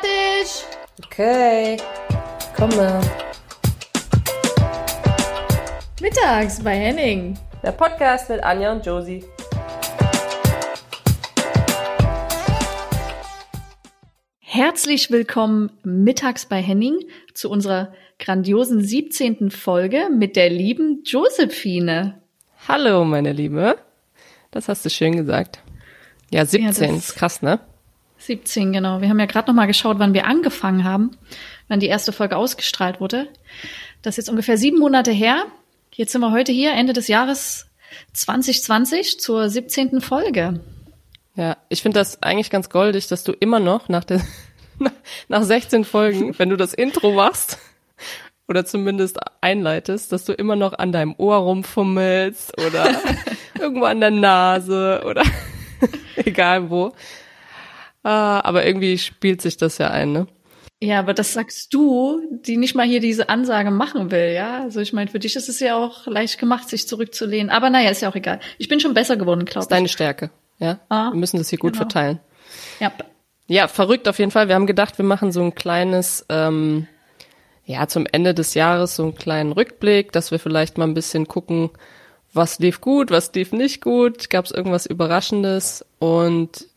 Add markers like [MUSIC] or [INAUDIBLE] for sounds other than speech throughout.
fertig. Okay, komme. Mittags bei Henning. Der Podcast mit Anja und Josie. Herzlich willkommen mittags bei Henning zu unserer grandiosen 17. Folge mit der lieben Josephine. Hallo, meine Liebe. Das hast du schön gesagt. Ja, 17, Ja, das- ist krass, ne? 17, genau. Wir haben ja gerade noch mal geschaut, wann wir angefangen haben, wann die erste Folge ausgestrahlt wurde. Das ist jetzt ungefähr sieben Monate her. Jetzt sind wir heute hier, Ende des Jahres 2020, zur 17. Folge. Ja, ich finde das eigentlich ganz goldig, dass du immer noch nach der [LAUGHS] nach 16 Folgen, wenn du das Intro machst oder zumindest einleitest, dass du immer noch an deinem Ohr rumfummelst oder [LAUGHS] irgendwo an der Nase oder [LAUGHS] egal wo. Ah, aber irgendwie spielt sich das ja ein, ne? Ja, aber das sagst du, die nicht mal hier diese Ansage machen will, ja? Also ich meine, für dich ist es ja auch leicht gemacht, sich zurückzulehnen. Aber naja, ist ja auch egal. Ich bin schon besser geworden, glaube ist deine Stärke, ja? Ah, Wir müssen das hier gut genau. verteilen. ich. Ja. Ja, verrückt auf jeden Fall. Wir haben gedacht, wir machen so ein kleines, ähm, ja, zum Ende des Jahres so einen kleinen Rückblick, dass wir vielleicht mal ein bisschen gucken, was lief gut, was lief nicht gut, gab es irgendwas Überraschendes und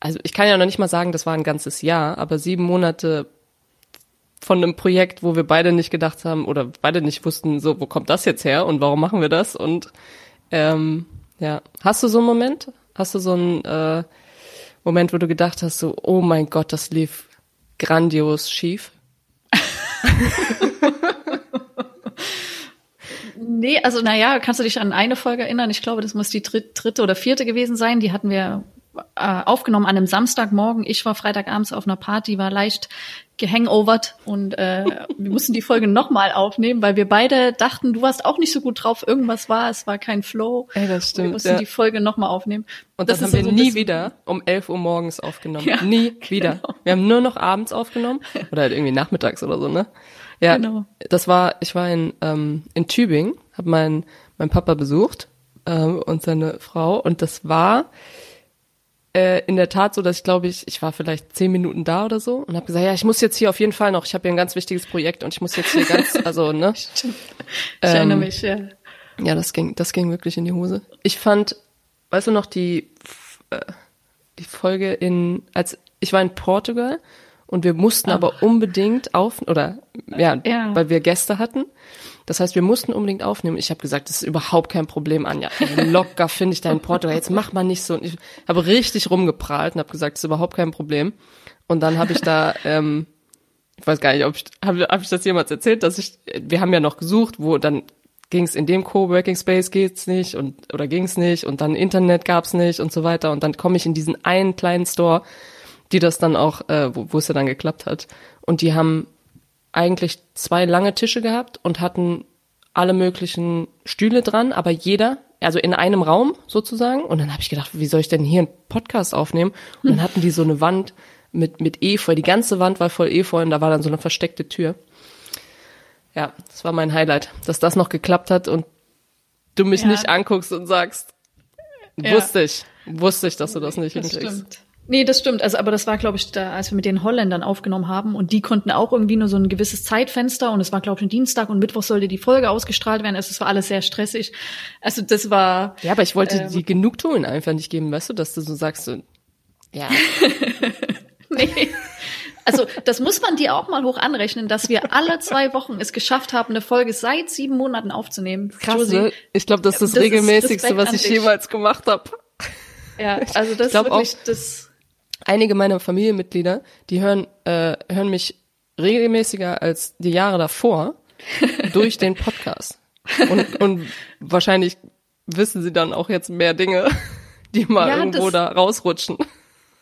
also ich kann ja noch nicht mal sagen, das war ein ganzes Jahr, aber sieben Monate von einem Projekt, wo wir beide nicht gedacht haben oder beide nicht wussten, so, wo kommt das jetzt her und warum machen wir das? Und ähm, ja, hast du so einen Moment? Hast du so einen äh, Moment, wo du gedacht hast, so, oh mein Gott, das lief grandios schief? [LAUGHS] Nee, also naja, kannst du dich an eine Folge erinnern? Ich glaube, das muss die dritte, oder vierte gewesen sein. Die hatten wir äh, aufgenommen an einem Samstagmorgen. Ich war Freitagabends auf einer Party, war leicht gehangovert und äh, [LAUGHS] wir mussten die Folge nochmal aufnehmen, weil wir beide dachten, du warst auch nicht so gut drauf, irgendwas war, es war kein Flow. Ey, das wir stimmt, mussten ja. die Folge nochmal aufnehmen. Und das, ist haben wir so nie wieder um 11 Uhr morgens aufgenommen. Ja, nie [LAUGHS] wieder. Wir haben nur noch abends aufgenommen oder halt irgendwie nachmittags oder so, ne? Ja, Genau. das war, ich war in, ähm, in Tübingen, habe meinen mein Papa besucht ähm, und seine Frau und das war äh, in der Tat so, dass ich glaube ich, ich war vielleicht zehn Minuten da oder so und habe gesagt, ja, ich muss jetzt hier auf jeden Fall noch, ich habe hier ein ganz wichtiges Projekt und ich muss jetzt hier ganz, [LAUGHS] also ne, Stimmt. Ich erinnere Ähm, mich, ja. ja, das ging, das ging wirklich in die Hose. Ich fand, weißt du noch, die, äh, die Folge in, als ich war in Portugal und wir mussten aber unbedingt auf, oder ja, Ja. weil wir Gäste hatten. Das heißt, wir mussten unbedingt aufnehmen. Ich habe gesagt, das ist überhaupt kein Problem, Anja. Locker finde ich da in Portugal. Jetzt mach mal nicht so. Und ich habe richtig rumgeprahlt und habe gesagt, das ist überhaupt kein Problem. Und dann habe ich da, ähm, ich weiß gar nicht, ob ich, habe hab ich das jemals erzählt, dass ich, wir haben ja noch gesucht, wo dann ging es in dem Coworking Space geht's nicht und oder ging's nicht und dann Internet gab's nicht und so weiter und dann komme ich in diesen einen kleinen Store, die das dann auch, äh, wo, wo es ja dann geklappt hat und die haben eigentlich zwei lange Tische gehabt und hatten alle möglichen Stühle dran, aber jeder, also in einem Raum sozusagen. Und dann habe ich gedacht, wie soll ich denn hier einen Podcast aufnehmen? Und dann hatten die so eine Wand mit, mit Efeu. Die ganze Wand war voll Efeu und da war dann so eine versteckte Tür. Ja, das war mein Highlight, dass das noch geklappt hat und du mich Ja. nicht anguckst und sagst, Ja. wusste ich, wusste ich, dass du das nicht Das hinkriegst. stimmt. Nee, das stimmt. Also, aber das war, glaube ich, da, als wir mit den Holländern aufgenommen haben und die konnten auch irgendwie nur so ein gewisses Zeitfenster und es war, glaube ich, ein Dienstag und Mittwoch sollte die Folge ausgestrahlt werden. Also, es war alles sehr stressig. Also, das war, Ja, aber ich wollte Ähm. die Genugtuung einfach nicht geben, weißt du, dass du so sagst, so, ja, [LAUGHS] nee. Also, das muss man dir auch mal hoch anrechnen, dass wir alle zwei Wochen es geschafft haben, eine Folge seit sieben Monaten aufzunehmen. krass, ne? Ich glaube, das ist das, Das ist regelmäßigste, Respekt was ich jemals gemacht habe. Ja, also das ist wirklich das. Einige meiner Familienmitglieder, die hören, äh, hören mich regelmäßiger als die Jahre davor [LAUGHS] durch den Podcast. Und, und wahrscheinlich wissen sie dann auch jetzt mehr Dinge, [LAUGHS] die mal Ja, irgendwo da rausrutschen.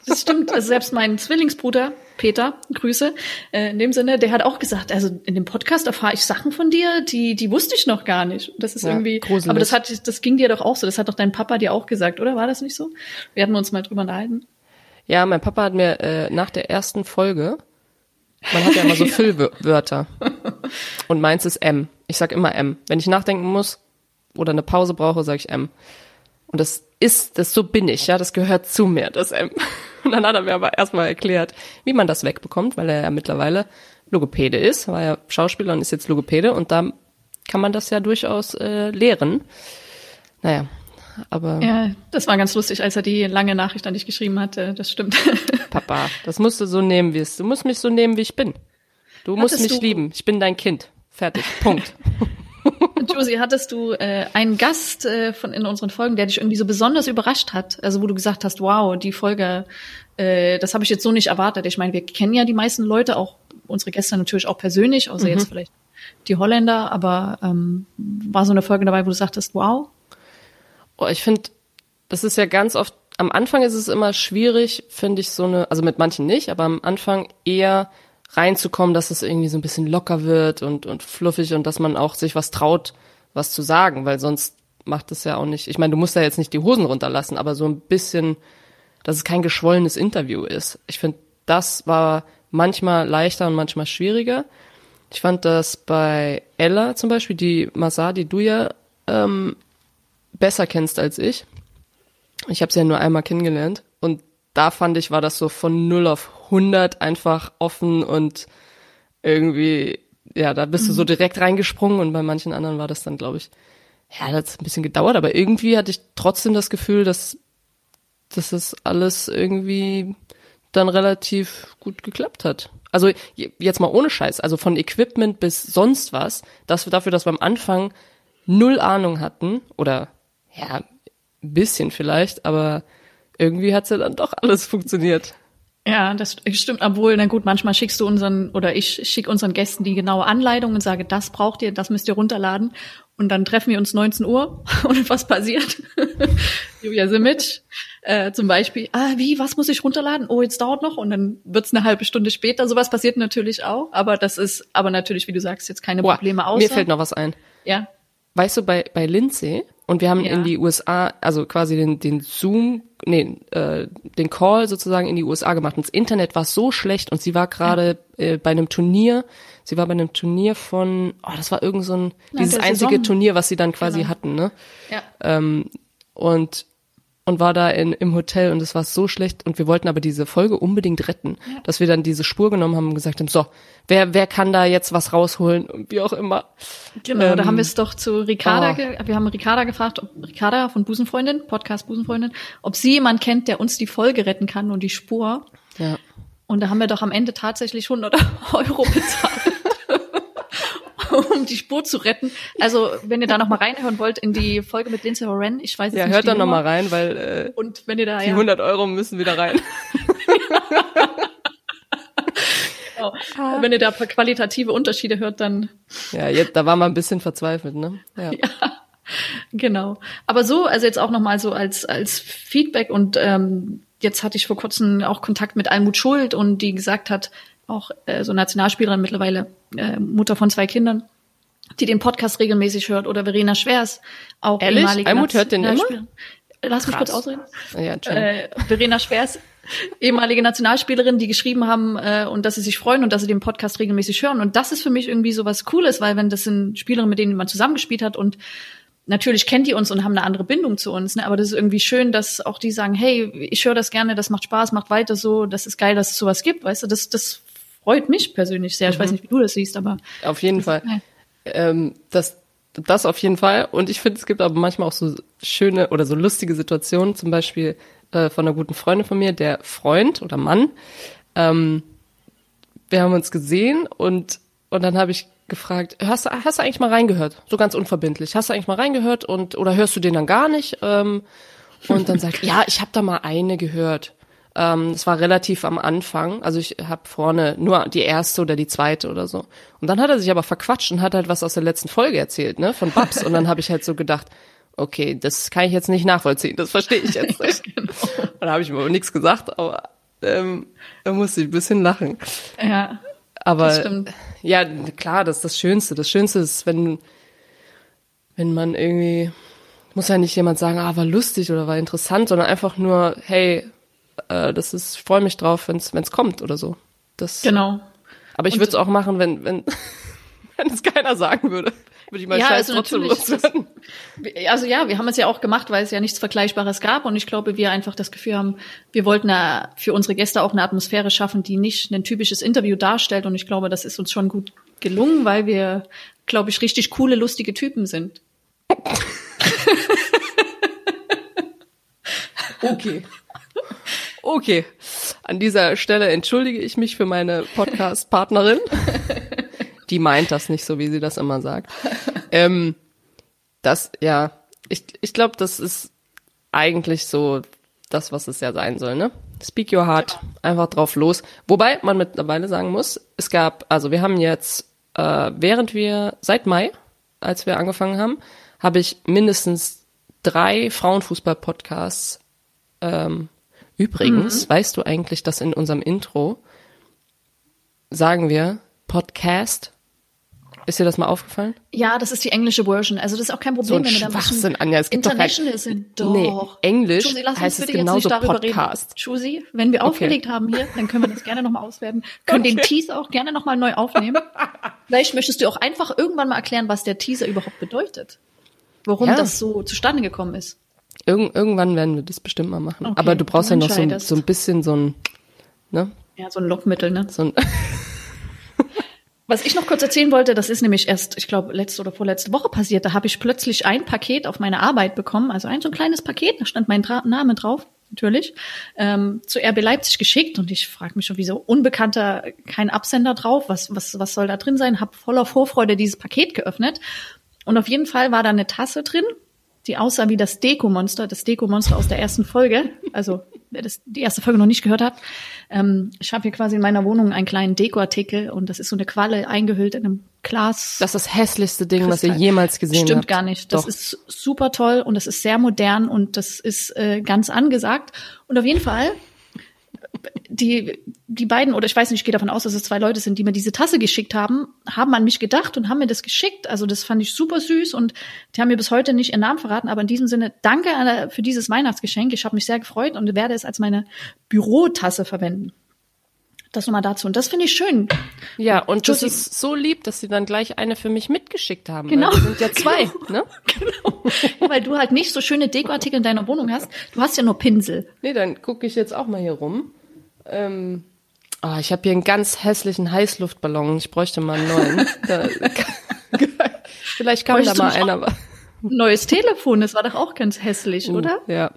Das stimmt. Also selbst mein Zwillingsbruder Peter, Grüße, äh, in dem Sinne, der hat auch gesagt, also in dem Podcast erfahre ich Sachen von dir, die die wusste ich noch gar nicht. Das ist Ja, irgendwie, gruselig. aber das hat, das ging dir doch auch so. Das hat doch dein Papa dir auch gesagt, oder? War das nicht so? Wir hatten uns mal drüber unterhalten. Ja, mein Papa hat mir äh, nach der ersten Folge, man hat ja immer so [LAUGHS] Füllwörter. Und meins ist M. Ich sag immer M. Wenn ich nachdenken muss oder eine Pause brauche, sage ich M. Und das ist, das so bin ich, ja, das gehört zu mir, das M. [LAUGHS] Und dann hat er mir aber erstmal erklärt, wie man das wegbekommt, weil er ja mittlerweile Logopäde ist, war ja Schauspieler und ist jetzt Logopäde und da kann man das ja durchaus äh, lehren. Naja, aber. Ja, das war ganz lustig, als er die lange Nachricht an dich geschrieben hatte. Das stimmt. [LAUGHS] Papa, das musst du so nehmen, wie es. Du musst mich so nehmen, wie ich bin. Du musst Hattest mich du- lieben. Ich bin dein Kind. Fertig. Punkt. [LAUGHS] Josie, hattest du äh, einen Gast äh, von in unseren Folgen, der dich irgendwie so besonders überrascht hat? Also wo du gesagt hast, wow, die Folge, äh, das habe ich jetzt so nicht erwartet. Ich meine, wir kennen ja die meisten Leute, auch unsere Gäste natürlich auch persönlich, außer jetzt vielleicht die Holländer, aber ähm, war so eine Folge dabei, wo du sagtest, wow, Oh, ich finde, das ist ja ganz oft, am Anfang ist es immer schwierig, finde ich, so eine, also mit manchen nicht, aber am Anfang eher reinzukommen, dass es irgendwie so ein bisschen locker wird und, und fluffig und dass man auch sich was traut, was zu sagen, weil sonst macht es ja auch nicht, ich meine, du musst ja jetzt nicht die Hosen runterlassen, aber so ein bisschen, dass es kein geschwollenes Interview ist. Ich finde, das war manchmal leichter und manchmal schwieriger. Ich fand das bei Ella zum Beispiel, die Masar, die du ja ähm, besser kennst als ich. Ich habe sie ja nur einmal kennengelernt. Und da fand ich, war das so von 0 auf 100 einfach offen und irgendwie, ja, da bist du so direkt reingesprungen. Und bei manchen anderen war das dann, glaube ich, ja, das hat ein bisschen gedauert, aber irgendwie hatte ich trotzdem das Gefühl, dass, dass das alles irgendwie dann relativ gut geklappt hat. Also je- jetzt mal ohne Scheiß, also von Equipment bis sonst was, das dafür, dass wir am Anfang null Ahnung hatten oder ja, ein bisschen vielleicht, aber irgendwie hat's ja dann doch alles funktioniert. Ja, das stimmt. Obwohl, na gut, manchmal schickst du unseren, oder ich schicke unseren Gästen die genaue Anleitung und sage, das braucht ihr, das müsst ihr runterladen. Und dann treffen wir uns 19 Uhr [LAUGHS] und was passiert? [LAUGHS] Julia Simic äh, zum Beispiel, ah, wie, was muss ich runterladen? Oh, jetzt dauert noch und dann wird's eine halbe Stunde später. Sowas passiert natürlich auch, aber das ist, aber natürlich, wie du sagst, jetzt keine Boah, Probleme außer. mir fällt noch was ein. ja, Weißt du, bei, bei Lindsay, und wir haben Ja. in die USA, also quasi den, den Zoom, nee, äh, den Call sozusagen in die USA gemacht. Und das Internet war so schlecht und sie war gerade äh, bei einem Turnier, sie war bei einem Turnier von, oh, das war irgend so ein, dieses einzige. Turnier, was sie dann quasi Genau. hatten, ne? ja. ähm, und und war da in, im Hotel und es war so schlecht und wir wollten aber diese Folge unbedingt retten, dass wir dann diese Spur genommen haben und gesagt haben, so, wer wer kann da jetzt was rausholen und wie auch immer. Genau, da Ähm, haben wir es doch zu Ricarda, oh. ge wir haben Ricarda gefragt, ob Ricarda von Busenfreundin, Podcast Busenfreundin, ob sie jemand kennt, der uns die Folge retten kann und die Spur. Ja. Und da haben wir doch am Ende tatsächlich 100 [LAUGHS] Euro bezahlt, [LAUGHS] um die Spur zu retten. Also, wenn ihr da noch mal reinhören wollt in die Folge mit Lindsay Horan, ich weiß jetzt Ja, nicht hört die da noch Nummer. mal rein, weil äh, Und wenn ihr da die ja, 100 Euro müssen wieder rein. [LAUGHS] genau, wenn ihr da paar qualitative Unterschiede hört, dann ja, jetzt, da war man ein bisschen verzweifelt, ne? Ja. [LAUGHS] Genau. Aber so, also jetzt auch nochmal so als, als Feedback und ähm, jetzt hatte ich vor kurzem auch Kontakt mit Almut Schuld und die gesagt hat, auch äh, so Nationalspielerin mittlerweile, äh, Mutter von zwei Kindern, die den Podcast regelmäßig hört oder Verena Schwers, auch Ehrlich? ehemalige Almut hört den immer? Nationalspielerin. Lass mich Krass. kurz ausreden. Ja. Äh, Verena Schwers, ehemalige Nationalspielerin, die geschrieben haben äh, und dass sie sich freuen und dass sie den Podcast regelmäßig hören. Und das ist für mich irgendwie so was Cooles, weil wenn das sind Spielerinnen, mit denen man zusammengespielt hat und natürlich kennt die uns und haben eine andere Bindung zu uns, ne? aber das ist irgendwie schön, dass auch die sagen, hey, ich höre das gerne, das macht Spaß, macht weiter so, das ist geil, dass es sowas gibt, weißt du, das, das freut mich persönlich sehr. Ich weiß nicht, wie du das siehst, aber Auf jeden Fall. Ähm, das, das auf jeden Fall. Und ich finde, es gibt aber manchmal auch so schöne oder so lustige Situationen, zum Beispiel äh, von einer guten Freundin von mir, der Freund oder Mann. Ähm, wir haben uns gesehen und, und dann habe ich gefragt, hast, du- hast du eigentlich mal reingehört? So ganz unverbindlich. Hast du eigentlich mal reingehört und oder hörst du den dann gar nicht? Ähm, und dann sagt, [LAUGHS] ja, ich habe da mal eine gehört. Ähm, es war relativ am Anfang, also ich habe vorne nur die erste oder die zweite oder so. Und dann hat er sich aber verquatscht und hat halt was aus der letzten Folge erzählt, ne, von Babs. Und dann habe ich halt so gedacht, okay, das kann ich jetzt nicht nachvollziehen, das verstehe ich jetzt nicht. [LAUGHS] Und dann habe ich mir aber nichts gesagt, aber ähm, da musste ich ein bisschen lachen. ja, Aber ja, klar, das ist das Schönste. Das Schönste ist, wenn, wenn man irgendwie, muss ja nicht jemand sagen, ah, war lustig oder war interessant, sondern einfach nur, hey, äh, das ist, ich freue mich drauf, wenn es kommt oder so. Das, genau. Aber ich würde es auch machen, wenn, wenn, [LAUGHS] wenn es keiner sagen würde. Würde ich mal Ja, scheiß also trotzdem loswerden. Also ja, wir haben es ja auch gemacht, weil es ja nichts Vergleichbares gab und ich glaube, wir einfach das Gefühl haben, wir wollten ja für unsere Gäste auch eine Atmosphäre schaffen, die nicht ein typisches Interview darstellt und ich glaube, das ist uns schon gut gelungen, weil wir, glaube ich, richtig coole, lustige Typen sind. [LAUGHS] Okay. Okay. An dieser Stelle entschuldige ich mich für meine Podcast-Partnerin. [LAUGHS] Die meint das nicht so, wie sie das immer sagt. Ähm, das, ja, ich, ich glaube, das ist eigentlich so das, was es ja sein soll, ne? Speak your heart, einfach drauf los. Wobei man mittlerweile sagen muss, es gab, also wir haben jetzt, äh, während wir, seit Mai, als wir angefangen haben, habe ich mindestens drei Frauenfußball-Podcasts ähm, übrigens, weißt du eigentlich, dass in unserem Intro sagen wir Podcast? Ist dir das mal aufgefallen? Ja, das ist die englische Version. Also das ist auch kein Problem, So ein wenn wir da Schwachsinn, Anja. Es gibt doch kein- international sind. Doch. Nee, Englisch uns heißt es genauso Podcast. Reden. Josie, wenn wir aufgelegt haben hier, dann können wir das gerne nochmal auswerten. [LAUGHS] Können den Teaser auch gerne nochmal neu aufnehmen. Vielleicht möchtest du auch einfach irgendwann mal erklären, was der Teaser überhaupt bedeutet. Warum Ja. das so zustande gekommen ist. Irgend, irgendwann werden wir das bestimmt mal machen. Okay, Aber du brauchst ja noch so, ein- so ein bisschen so ein, ne? Ja, so ein Lockmittel, ne? So ein, Was ich noch kurz erzählen wollte, das ist nämlich erst, ich glaube, letzte oder vorletzte Woche passiert. Da habe ich plötzlich ein Paket auf meine Arbeit bekommen, also ein so ein kleines Paket, da stand mein Dra Name drauf, natürlich, ähm, zu RB Leipzig geschickt. Und ich frage mich schon, wieso unbekannter, kein Absender drauf, was, was, was soll da drin sein? Hab voller Vorfreude dieses Paket geöffnet. Und auf jeden Fall war da eine Tasse drin, die aussah wie das Deko-Monster, das Deko-Monster aus der ersten Folge. Also, wer das, die erste Folge noch nicht gehört hat. Ähm, ich habe hier quasi in meiner Wohnung einen kleinen Deko-Artikel und das ist so eine Qualle eingehüllt in einem Glas. das ist das hässlichste Ding, was ihr Kristall. jemals gesehen Stimmt habt. gar nicht. Das Doch. ist super toll und das ist sehr modern und das ist äh, ganz angesagt. Und auf jeden Fall, die, die beiden, oder ich weiß nicht, ich gehe davon aus, dass es zwei Leute sind, die mir diese Tasse geschickt haben, haben an mich gedacht und haben mir das geschickt. Also das fand ich super süß und die haben mir bis heute nicht ihren Namen verraten. Aber in diesem Sinne, danke für dieses Weihnachtsgeschenk. Ich habe mich sehr gefreut und werde es als meine Bürotasse verwenden. Das nochmal dazu. Und das finde ich schön. Ja, und das ist so lieb, dass sie dann gleich eine für mich mitgeschickt haben. Genau. Weil sind ja zwei, [LAUGHS] ne? Genau. Weil du halt nicht so schöne Dekoartikel in deiner Wohnung hast. Du hast ja nur Pinsel. Nee, dann gucke ich jetzt auch mal hier rum. Ähm, ah, ich habe hier einen ganz hässlichen Heißluftballon. Ich bräuchte mal einen neuen. da, [LAUGHS] vielleicht kann da Bräuchtest du mal einer. auch- Neues Telefon, das war doch auch ganz hässlich, Uh, oder? Ja,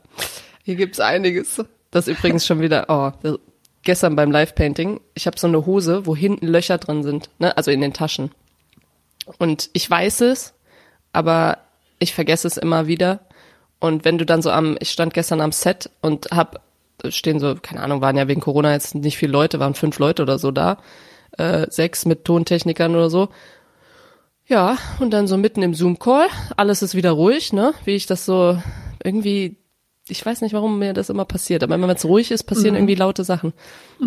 hier gibt's einiges. Das übrigens schon wieder, oh, das- gestern beim Live-Painting, ich habe so eine Hose, wo hinten Löcher drin sind, ne? also in den Taschen. Und ich weiß es, aber ich vergesse es immer wieder. Und wenn du dann so am, ich stand gestern am Set und hab, stehen so, keine Ahnung, waren ja wegen Corona jetzt nicht viele Leute, waren fünf Leute oder so da, äh, sechs mit Tontechnikern oder so. Ja, und dann so mitten im Zoom-Call, alles ist wieder ruhig, ne? Wie ich das so irgendwie, ich weiß nicht, warum mir das immer passiert, aber wenn es ruhig ist, passieren irgendwie laute Sachen.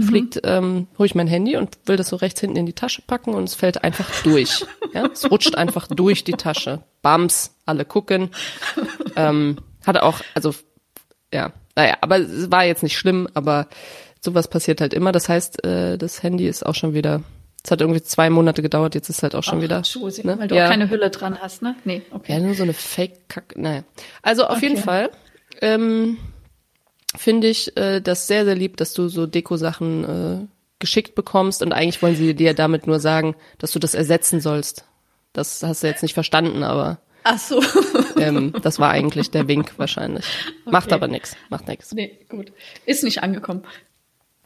Fliegt, ähm, hole ich mein Handy und will das so rechts hinten in die Tasche packen und es fällt einfach durch. ja, es rutscht einfach durch die Tasche. Bams, alle gucken. Ähm, hatte auch, also ja, naja, aber es war jetzt nicht schlimm, aber sowas passiert halt immer. Das heißt, äh, das Handy ist auch schon wieder, es hat irgendwie zwei Monate gedauert, jetzt ist halt auch schon wieder. Josie, ne? Weil du ja. auch keine Hülle dran hast, ne? Nee, okay. Ja, nur so eine Fake-Kack. Naja. Also auf jeden Okay. Fall ähm, finde ich äh, das sehr, sehr lieb, dass du so Deko-Sachen äh, geschickt bekommst und eigentlich wollen sie dir damit nur sagen, dass du das ersetzen sollst. Das hast du jetzt nicht verstanden, aber Ach so. ähm, das war eigentlich der Wink [LAUGHS] wahrscheinlich. Macht Okay. aber nix, macht nix. nee, gut. Ist nicht angekommen.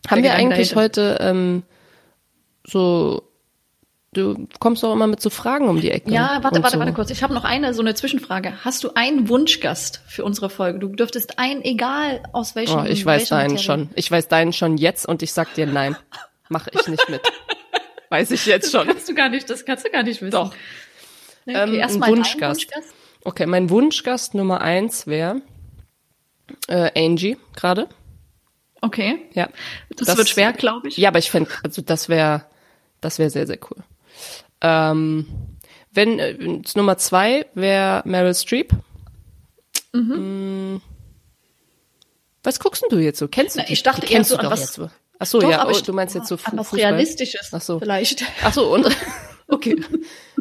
Haben wir eigentlich dahinter. heute ähm, so, du kommst doch immer mit so Fragen um die Ecke. Ja, warte, warte, so. warte kurz. Ich habe noch eine, so eine Zwischenfrage. Hast du einen Wunschgast für unsere Folge? Du dürftest einen, egal aus welchem Oh, ich weiß deinen Materie. schon. Ich weiß deinen schon jetzt und ich sag dir nein. Mach ich nicht mit. [LAUGHS] weiß ich jetzt schon. Kannst du gar nicht, das kannst du gar nicht wissen. Doch. Ähm, Okay, ein erstmal dein Wunschgast. Okay, mein Wunschgast Nummer eins wäre äh, Angie gerade. Okay. Ja. Das, wird schwer, glaube ich. Ja, aber ich fände, also das wäre, das wäre sehr, sehr cool. Ähm, wenn äh, Nummer zwei wäre Meryl Streep. Mhm. Was guckst denn du jetzt so? Kennst du Na, die? ich dachte die eher kennst so du an was- jetzt so. Ach so, Doch, ja, oh, ich- du meinst jetzt so Fu an was Fußball? Realistisches Ach so. vielleicht. Ach so, und [LAUGHS] Okay.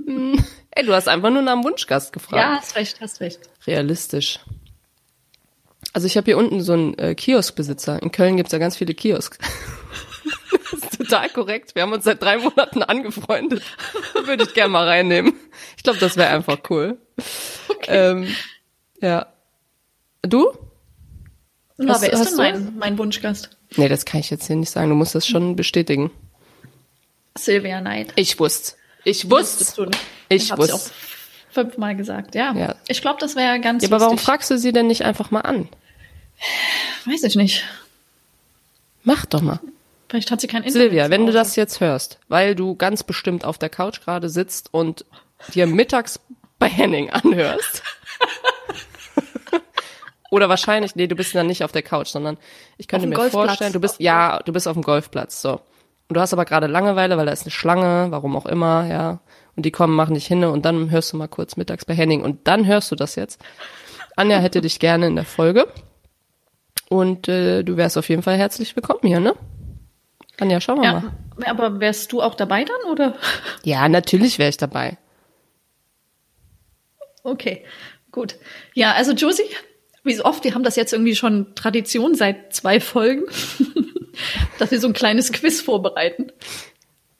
Hm, Ey, du hast einfach nur nach einem Wunschgast gefragt. Ja, hast recht, hast recht. Realistisch. Also ich habe hier unten so einen äh, Kioskbesitzer. In Köln gibt's ja ganz viele Kiosks. [LAUGHS] das ist total korrekt. Wir haben uns seit drei Monaten angefreundet. [LAUGHS] Würde ich gerne mal reinnehmen. Ich glaube, das wäre einfach cool. Okay. Ähm, ja. Du? Na, Hast- wer ist denn mein, mein Wunschgast? Nee, das kann ich jetzt hier nicht sagen. Du musst das schon bestätigen. Sylvia Knight. Ich wusste. Ich wusste. Ich hab's ja wusste. auch fünfmal gesagt, ja. Ja. Ich glaube, das wäre ganz Ja, aber warum fragst du sie denn nicht einfach mal an? Weiß ich nicht. Mach doch mal. Vielleicht hat sie kein Internet. Silvia, wenn du das jetzt hörst, weil du ganz bestimmt auf der Couch gerade sitzt und dir mittags bei Henning anhörst. [LAUGHS] Oder wahrscheinlich, nee, du bist dann nicht auf der Couch, sondern ich könnte mir Golfplatz. vorstellen, du bist, ja, du bist auf dem Golfplatz, so. Und du hast aber gerade Langeweile, weil da ist eine Schlange, warum auch immer, ja. Und die kommen, machen dich hin und dann hörst du mal kurz mittags bei Henning und dann hörst du das jetzt. Anja hätte dich gerne in der Folge. Und äh, du wärst auf jeden Fall herzlich willkommen hier, ne? Anja, schauen wir mal. Ja, aber wärst du auch dabei dann, oder? Ja, natürlich wäre ich dabei. Okay, gut. Ja, also Josie, wie so oft, wir haben das jetzt irgendwie schon Tradition seit zwei Folgen, [LAUGHS] dass wir so ein kleines Quiz vorbereiten.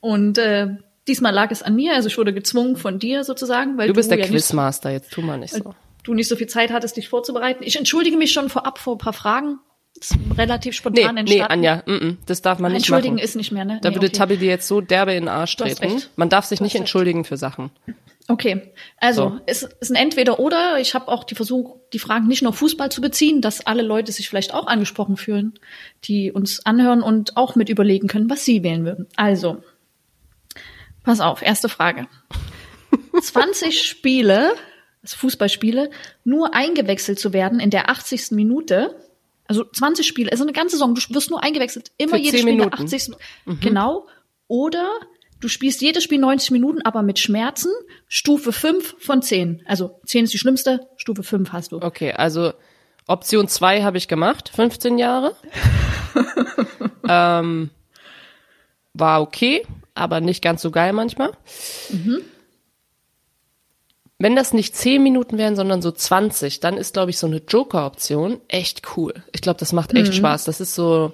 Und äh, diesmal lag es an mir, also ich wurde gezwungen von dir sozusagen, weil Du bist der ja Quizmaster, jetzt tu mal nicht so. du nicht so viel Zeit hattest, dich vorzubereiten. Ich entschuldige mich schon vorab vor ein paar Fragen. Das ist relativ Nee, spontan nee, entstanden. Anja, mm, mm, das darf man nicht Entschuldigen machen. ist nicht mehr, ne? Da Nee, würde okay. Tabi dir jetzt so derbe in den Arsch Du treten. Man darf sich Du nicht hast recht. entschuldigen für Sachen. Okay, also So. es ist ein Entweder-Oder. Ich habe auch die Versuch, die Fragen nicht nur Fußball zu beziehen, dass alle Leute sich vielleicht auch angesprochen fühlen, die uns anhören und auch mit überlegen können, was sie wählen würden. Also, pass auf, erste Frage. [LAUGHS] 20 Spiele, also Fußballspiele, nur eingewechselt zu werden in der 80. Minute. Also 20 Spiele, also eine ganze Saison, du wirst nur eingewechselt, immer jedes 10 Spiel in der Minuten. 80. Genau. Oder du spielst jedes Spiel 90 Minuten, aber mit Schmerzen, Stufe 5 von 10. Also 10 ist die schlimmste, Stufe 5 hast du. Okay, also Option 2 habe ich gemacht, 15 Jahre. [LAUGHS] ähm, war okay, aber nicht ganz so geil manchmal. Wenn das nicht 10 Minuten wären, sondern so 20, dann ist, glaube ich, so eine Joker-Option echt cool. Ich glaube, das macht echt Spaß. Das ist so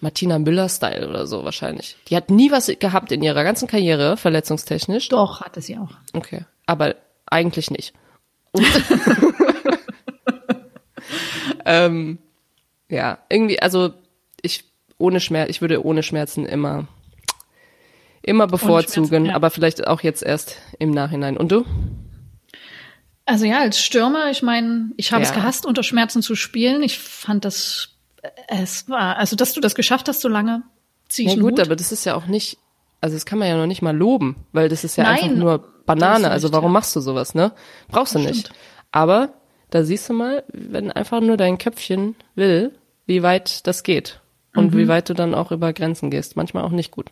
Martina Müller-Style oder so wahrscheinlich. Die hat nie was gehabt in ihrer ganzen Karriere, verletzungstechnisch. Doch, hatte sie auch. Okay, aber eigentlich nicht. [LAUGHS] Ähm, ja, irgendwie, also ich ohne Schmerz, ich würde ohne Schmerzen immer immer bevorzugen, ja. aber vielleicht auch jetzt erst im Nachhinein. Und du? Also ja, als Stürmer, ich meine, ich habe es Ja. gehasst, unter Schmerzen zu spielen. Ich fand das, es war, also dass du das geschafft hast so lange, zieh ich einen gut, Hut. aber das ist ja auch nicht, also das kann man ja noch nicht mal loben, weil das ist ja Nein, einfach nur du Banane. hast Also warum ja. machst du sowas, ne? Brauchst du Das nicht. stimmt. Aber da siehst du mal, wenn einfach nur dein Köpfchen will, wie weit das geht und Mhm. wie weit du dann auch über Grenzen gehst. Manchmal auch nicht gut.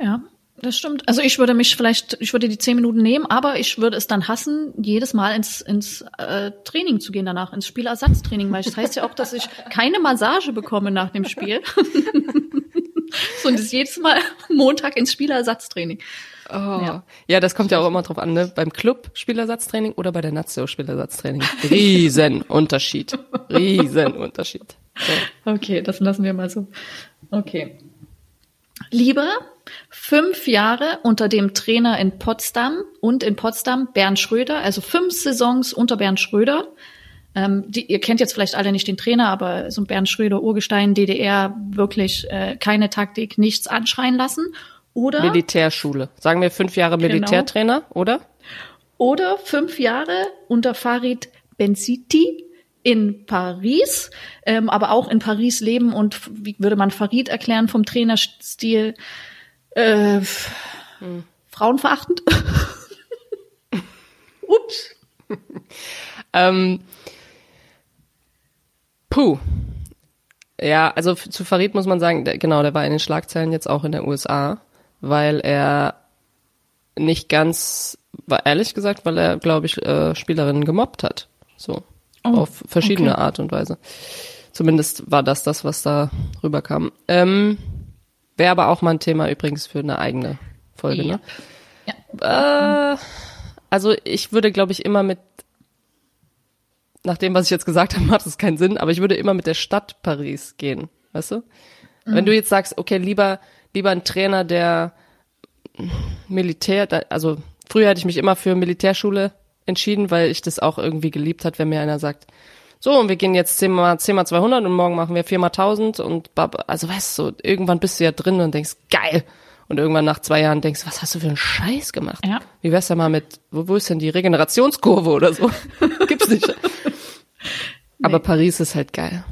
Ja, das stimmt. Also ich würde mich vielleicht, ich würde die zehn Minuten nehmen, aber ich würde es dann hassen, jedes Mal ins, ins äh, Training zu gehen danach, ins Spielersatztraining, weil das heißt ja auch, dass ich keine Massage bekomme nach dem Spiel. [LAUGHS] so, und das jedes Mal Montag ins Spielersatztraining. Oh. Ja. Ja. das kommt ja auch immer drauf an, ne? Beim Club Spielersatztraining oder bei der Nazio Spielersatztraining. Riesenunterschied. Riesenunterschied. So. Okay, das lassen wir mal so. Okay. Lieber fünf Jahre unter dem Trainer in Potsdam und in Potsdam Bernd Schröder, also fünf Saisons unter Bernd Schröder. Ähm, die, ihr kennt jetzt vielleicht alle nicht den Trainer, aber so ein Bernd Schröder, Urgestein, DDR, wirklich äh, keine Taktik, nichts anschreien lassen. Oder Militärschule. Sagen wir fünf Jahre Genau. Militärtrainer, oder? oder fünf Jahre unter Farid Benziti in Paris, ähm, aber auch in Paris leben und wie würde man Farid erklären vom Trainerstil? Äh, f- Frauenverachtend? [LAUGHS] Ups. Ähm, puh. Ja, also zu Farid muss man sagen, der, genau, der war in den Schlagzeilen jetzt auch in der USA, weil er nicht ganz, war ehrlich gesagt, weil er, glaube ich, äh, Spielerinnen gemobbt hat. So. Oh, auf verschiedene okay. Art und Weise. Zumindest war das das, was da rüberkam. Ähm, Wäre aber auch mal ein Thema übrigens für eine eigene Folge, Ja. ne? Äh, also ich würde, glaube ich, immer mit, nach dem, was ich jetzt gesagt habe, [LAUGHS] macht es keinen Sinn, aber ich würde immer mit der Stadt Paris gehen, weißt du? Wenn du jetzt sagst, okay, lieber, lieber ein Trainer, der Militär, also früher hätte ich mich immer für Militärschule entschieden, weil ich das auch irgendwie geliebt hat, wenn mir einer sagt, so, und wir gehen jetzt 10 mal, 10 mal 200 und morgen machen wir 4 mal 1000 und bab, also weißt du, irgendwann bist du ja drin und denkst, geil. Und irgendwann nach zwei Jahren denkst, was hast du für einen Scheiß gemacht? Ja. Wie wär's denn mal mit, wo, wo ist denn die Regenerationskurve oder so? [LAUGHS] Gibt's nicht. Aber Paris ist halt geil.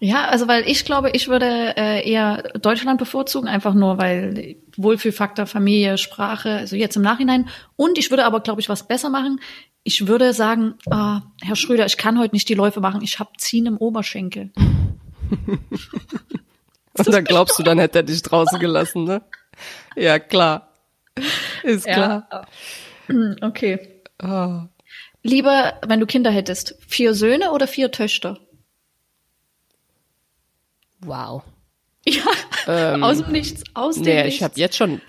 Ja, also weil ich glaube, ich würde äh, eher Deutschland bevorzugen, einfach nur weil Wohlfühlfaktor, Familie, Sprache, also jetzt im Nachhinein. Und ich würde aber, glaube ich, was besser machen. Ich würde sagen, ah, Herr Schröder, ich kann heute nicht die Läufe machen, ich habe Ziehen im Oberschenkel. [LAUGHS] Und dann glaubst du, dann hätte er dich draußen gelassen, ne? Ja, klar. Ist klar. Ja. [CLEARS THROAT] Okay. Oh. Lieber, wenn du Kinder hättest, vier Söhne oder vier Töchter? Wow. Ja, aus dem Nichts, aus dem Nee, Nichts. ich habe jetzt schon,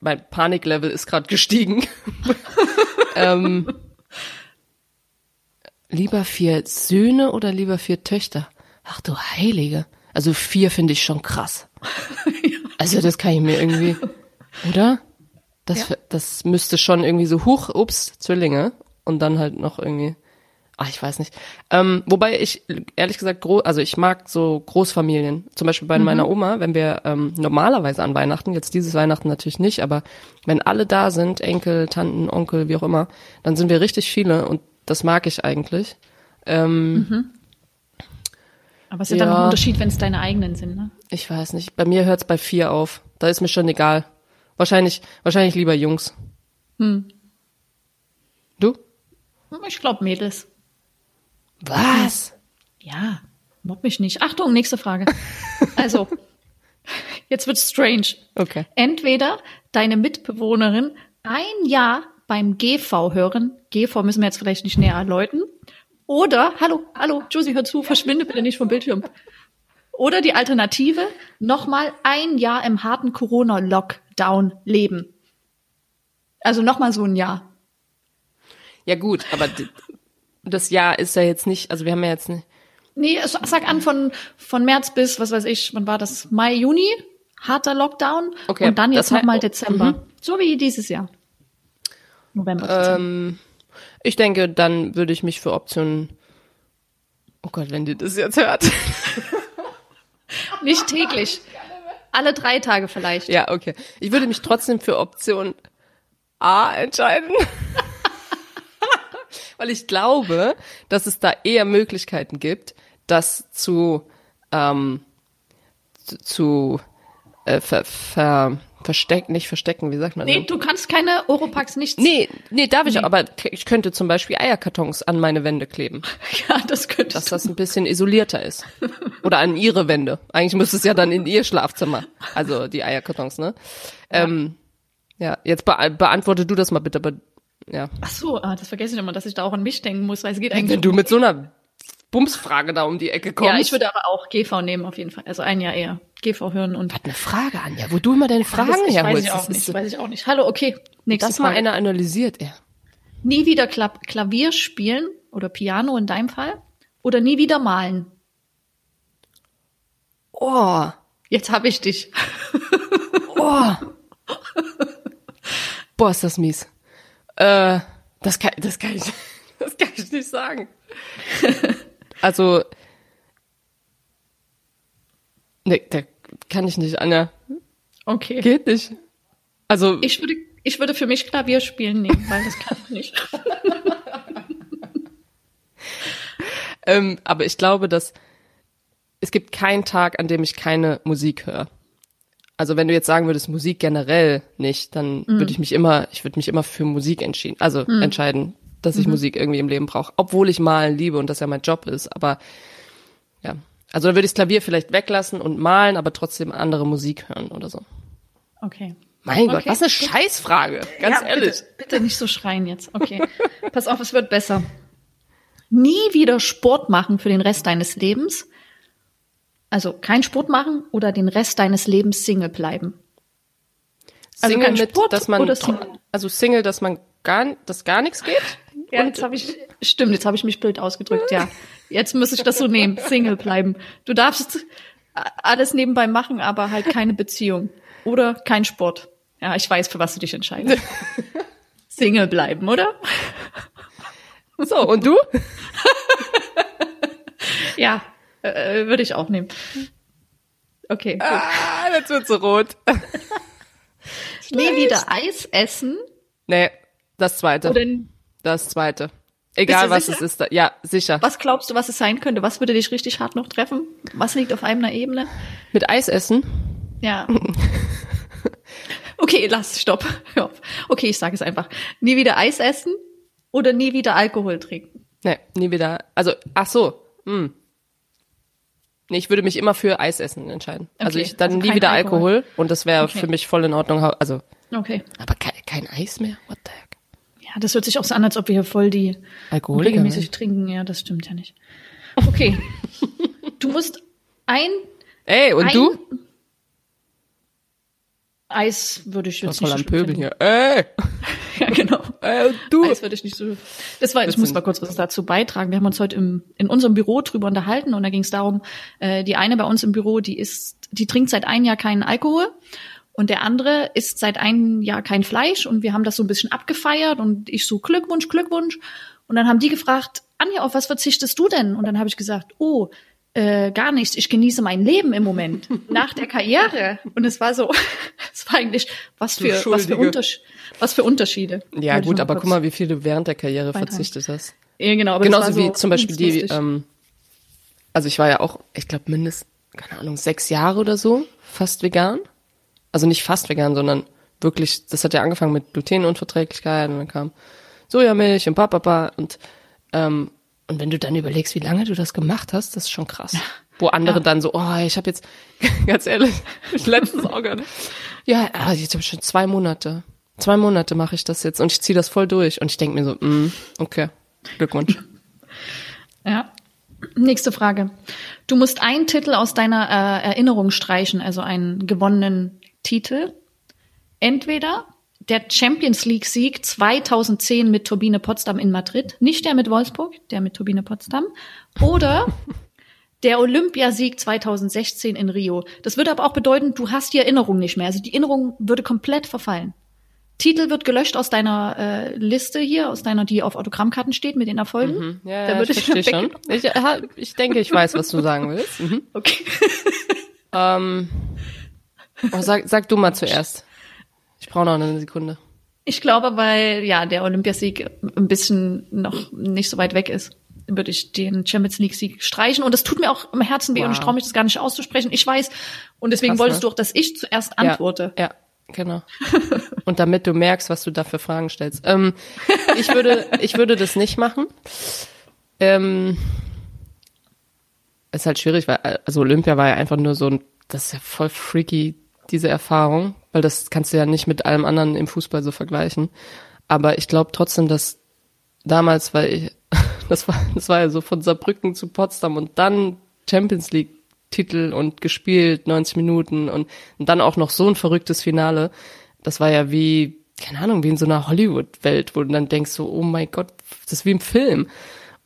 mein Paniklevel ist gerade gestiegen. [LAUGHS] ähm, lieber vier Söhne oder lieber vier Töchter? Ach du Heilige. Also vier finde ich schon krass. [LAUGHS] Also das kann ich mir irgendwie, oder? Das, das müsste schon irgendwie so, huch, ups, Zwillinge. Und dann halt noch irgendwie, ach, ich weiß nicht. Ähm, wobei ich, ehrlich gesagt, gro also ich mag so Großfamilien. Zum Beispiel bei meiner Oma, wenn wir ähm, normalerweise an Weihnachten, jetzt dieses Weihnachten natürlich nicht, aber wenn alle da sind, Enkel, Tanten, Onkel, wie auch immer, dann sind wir richtig viele und das mag ich eigentlich. Ähm, Aber es ist ja dann noch ein Unterschied, wenn es deine eigenen sind, ne? Ich weiß nicht. Bei mir hört's bei vier auf. Da ist mir schon egal. Wahrscheinlich, wahrscheinlich lieber Jungs. Hm. Du? Ich glaube Mädels. Was? Ja, mobb mich nicht. Achtung, nächste Frage. [LAUGHS] Also, jetzt wird's strange. Okay. Entweder deine Mitbewohnerin ein Jahr beim GV hören, GV müssen wir jetzt vielleicht nicht näher erläutern, oder, hallo, hallo, Josie, hör zu, verschwinde bitte nicht vom Bildschirm. Oder die Alternative, nochmal ein Jahr im harten Corona-Lockdown leben. Also nochmal so ein Jahr. Ja gut, aber das Jahr ist ja jetzt nicht, also wir haben ja jetzt nicht. Nee, sag an von, von März bis, was weiß ich, wann war das? Mai, Juni? Harter Lockdown. Okay, Und dann jetzt nochmal Dezember. So wie dieses Jahr. November. Ähm, ich denke, dann würde ich mich für Option. Oh Gott, wenn die das jetzt hört. [LAUGHS] Nicht täglich. Alle drei Tage vielleicht. ja, okay. Ich würde mich trotzdem für Option A entscheiden. [LAUGHS] Weil ich glaube, dass es da eher Möglichkeiten gibt, das zu, ähm, zu, zu äh, ver, ver, verstecken, nicht verstecken, wie sagt man Nee, denn? du kannst keine Oropax nichts. Nee, nee, darf ich, aber ich könnte zum Beispiel Eierkartons an meine Wände kleben, [LAUGHS] Ja, das könntest dass das ein bisschen isolierter ist. Oder an ihre Wände. Eigentlich müsste es ja dann in ihr Schlafzimmer. Also die Eierkartons, ne? Ja, ähm, ja jetzt be beantworte du das mal bitte, aber ja. Ach so, ah, das vergesse ich immer, dass ich da auch an mich denken muss, weil es geht eigentlich. Wenn du mit so einer Bumsfrage da um die Ecke kommst. ja, ich würde aber auch GV nehmen auf jeden Fall. Also ein Jahr eher. GV hören und. Hat eine Frage an, ja, wo du immer deine Fragen das, ich weiß herholst. ich Das auch nicht. so- Weiß ich auch nicht. Hallo, okay. Nächste Das mal einer analysiert, ja. Nie wieder Kla Klavier spielen oder Piano in deinem Fall oder nie wieder malen. Oh, Jetzt habe ich dich. oh. Boah, ist das mies. Äh, das kann, das kann ich, [LAUGHS] das kann ich nicht sagen. [LAUGHS] Also, nee, da kann ich nicht, Anja. Okay. Geht nicht. Also, Ich würde, ich würde für mich Klavier spielen nehmen, weil das kann ich nicht. [LAUGHS] ähm, aber ich glaube, dass es gibt keinen Tag, an dem ich keine Musik höre. Also wenn du jetzt sagen würdest, Musik generell nicht, dann würde ich mich immer, ich würde mich immer für Musik entschieden, also entscheiden, dass ich Musik irgendwie im Leben brauche, obwohl ich malen liebe und das ja mein Job ist. Aber ja, also dann würde ich das Klavier vielleicht weglassen und malen, aber trotzdem andere Musik hören oder so. Okay. Mein Gott, Okay, was eine. Scheißfrage, ganz Ja, ehrlich. Bitte, bitte nicht so schreien jetzt. Okay. [LAUGHS] Pass auf, es wird besser. Nie wieder Sport machen für den Rest deines Lebens. Also kein Sport machen oder den Rest deines Lebens Single bleiben. Also Single kein mit, Sport dass man, Single? also Single, dass man gar, dass gar nichts geht? Ja, jetzt habe ich, stimmt, jetzt habe ich mich blöd ausgedrückt, ja. Jetzt muss ich das so nehmen, Single bleiben. Du darfst alles nebenbei machen, aber halt keine Beziehung. Oder kein Sport. Ja, ich weiß, für was du dich entscheidest. [LAUGHS] Single bleiben, oder? So, und du? [LAUGHS] Ja, äh, würde ich auch nehmen. Okay, gut. Ah, jetzt wird so rot. [LAUGHS] Nie wieder Eis essen. Nee, das zweite. Oder Das zweite. Egal was sicher? es ist. Da. Ja, sicher. was glaubst du, was es sein könnte? Was würde dich richtig hart noch treffen? Was liegt auf einer Ebene? Mit Eis essen? Ja. [LAUGHS] Okay, lass, stopp. Okay, ich sage es einfach. Nie wieder Eis essen oder nie wieder Alkohol trinken. Nee, nie wieder. Also, ach so. Hm. Nee, ich würde mich immer für Eis essen entscheiden. also Okay, ich dann also nie wieder Alkohol. Alkohol, und das wäre Okay. für mich voll in Ordnung. Also, Okay. aber kein, kein Eis mehr? What the heck? Ja, das hört sich auch so an, als ob wir hier voll die Alkoholiker. regelmäßig trinken. Ja, das stimmt ja nicht. Okay. [LAUGHS] du musst ein Ey, und ein du? Eis würde ich jetzt nicht am so Pöbeln finden. hier. Ey, [LAUGHS] Ja, genau. ey, und du? Eis würde ich nicht so. Das war, ich muss mal kurz was dazu beitragen. Wir haben uns heute im, in unserem Büro drüber unterhalten und da ging es darum, äh, die eine bei uns im Büro, die ist, die trinkt seit einem Jahr keinen Alkohol und der andere isst seit einem Jahr kein Fleisch und wir haben das so ein bisschen abgefeiert und ich so Glückwunsch, Glückwunsch und dann haben die gefragt, Anja, auf was verzichtest du denn? Und dann habe ich gesagt, oh, äh, gar nichts. Ich genieße mein Leben im Moment [LAUGHS] nach der Karriere. Und es war so, [LAUGHS] es war eigentlich was für was für, Schuldige. Unters was für Unterschiede. Ja, gut, aber guck mal, wie viel du während der Karriere verzichtet hast. Ja, genau, aber Genauso so wie zum Beispiel die, ähm, also ich war ja auch, ich glaube mindestens, keine Ahnung, sechs Jahre oder so fast vegan. Also nicht fast vegan, sondern wirklich, das hat ja angefangen mit Glutenunverträglichkeit und dann kam Sojamilch und papapa und ähm, und wenn du dann überlegst, wie lange du das gemacht hast, das ist schon krass. Wo andere Ja. dann so, oh, ich habe jetzt, [LAUGHS] ganz ehrlich, ich letztens auch gehört, ja, ah, jetzt habe ich schon zwei Monate. Zwei Monate mache ich das jetzt und ich ziehe das voll durch. Und ich denk mir so, mm, okay, Glückwunsch. Ja. Nächste Frage. Du musst einen Titel aus deiner äh, Erinnerung streichen, also einen gewonnenen Titel. Entweder der Champions League Sieg 2010 mit Turbine Potsdam in Madrid, nicht der mit Wolfsburg, der mit Turbine Potsdam, oder [LAUGHS] der Olympiasieg 2016 in Rio. Das würde aber auch bedeuten, du hast die Erinnerung nicht mehr. Also die Erinnerung würde komplett verfallen. Titel wird gelöscht aus deiner äh, Liste hier, aus deiner, die auf Autogrammkarten steht mit den Erfolgen. Ja, Da ja würde ich verstehe [LAUGHS] schon. Ich, ha- ich denke, ich weiß, was du sagen willst. Mhm. [LAUGHS] Okay. Ähm, oh, sag, sag du mal zuerst. Ich brauche noch eine Sekunde. Ich glaube, weil ja der Olympiasieg ein bisschen noch nicht so weit weg ist, würde ich den Champions League Sieg streichen. Und das tut mir auch im Herzen weh und ich Wow. traue mich das gar nicht auszusprechen. Ich weiß. Und deswegen Krass, wolltest ne? du auch, dass ich zuerst antworte. Ja, ja genau. [LAUGHS] Und damit du merkst, was du da für Fragen stellst. Ähm, ich würde, ich würde das nicht machen. Ähm, ist halt schwierig, weil also Olympia war ja einfach nur so ein, das ist ja voll freaky diese Erfahrung, weil das kannst du ja nicht mit allem anderen im Fußball so vergleichen. Aber ich glaube trotzdem, dass damals, weil ich, [LAUGHS] das war, das war ja so von Saarbrücken zu Potsdam und dann Champions League Titel und gespielt, 90 Minuten und, und dann auch noch so ein verrücktes Finale. Das war ja wie, keine Ahnung, wie in so einer Hollywood-Welt, wo du dann denkst so, oh mein Gott, das ist wie im Film.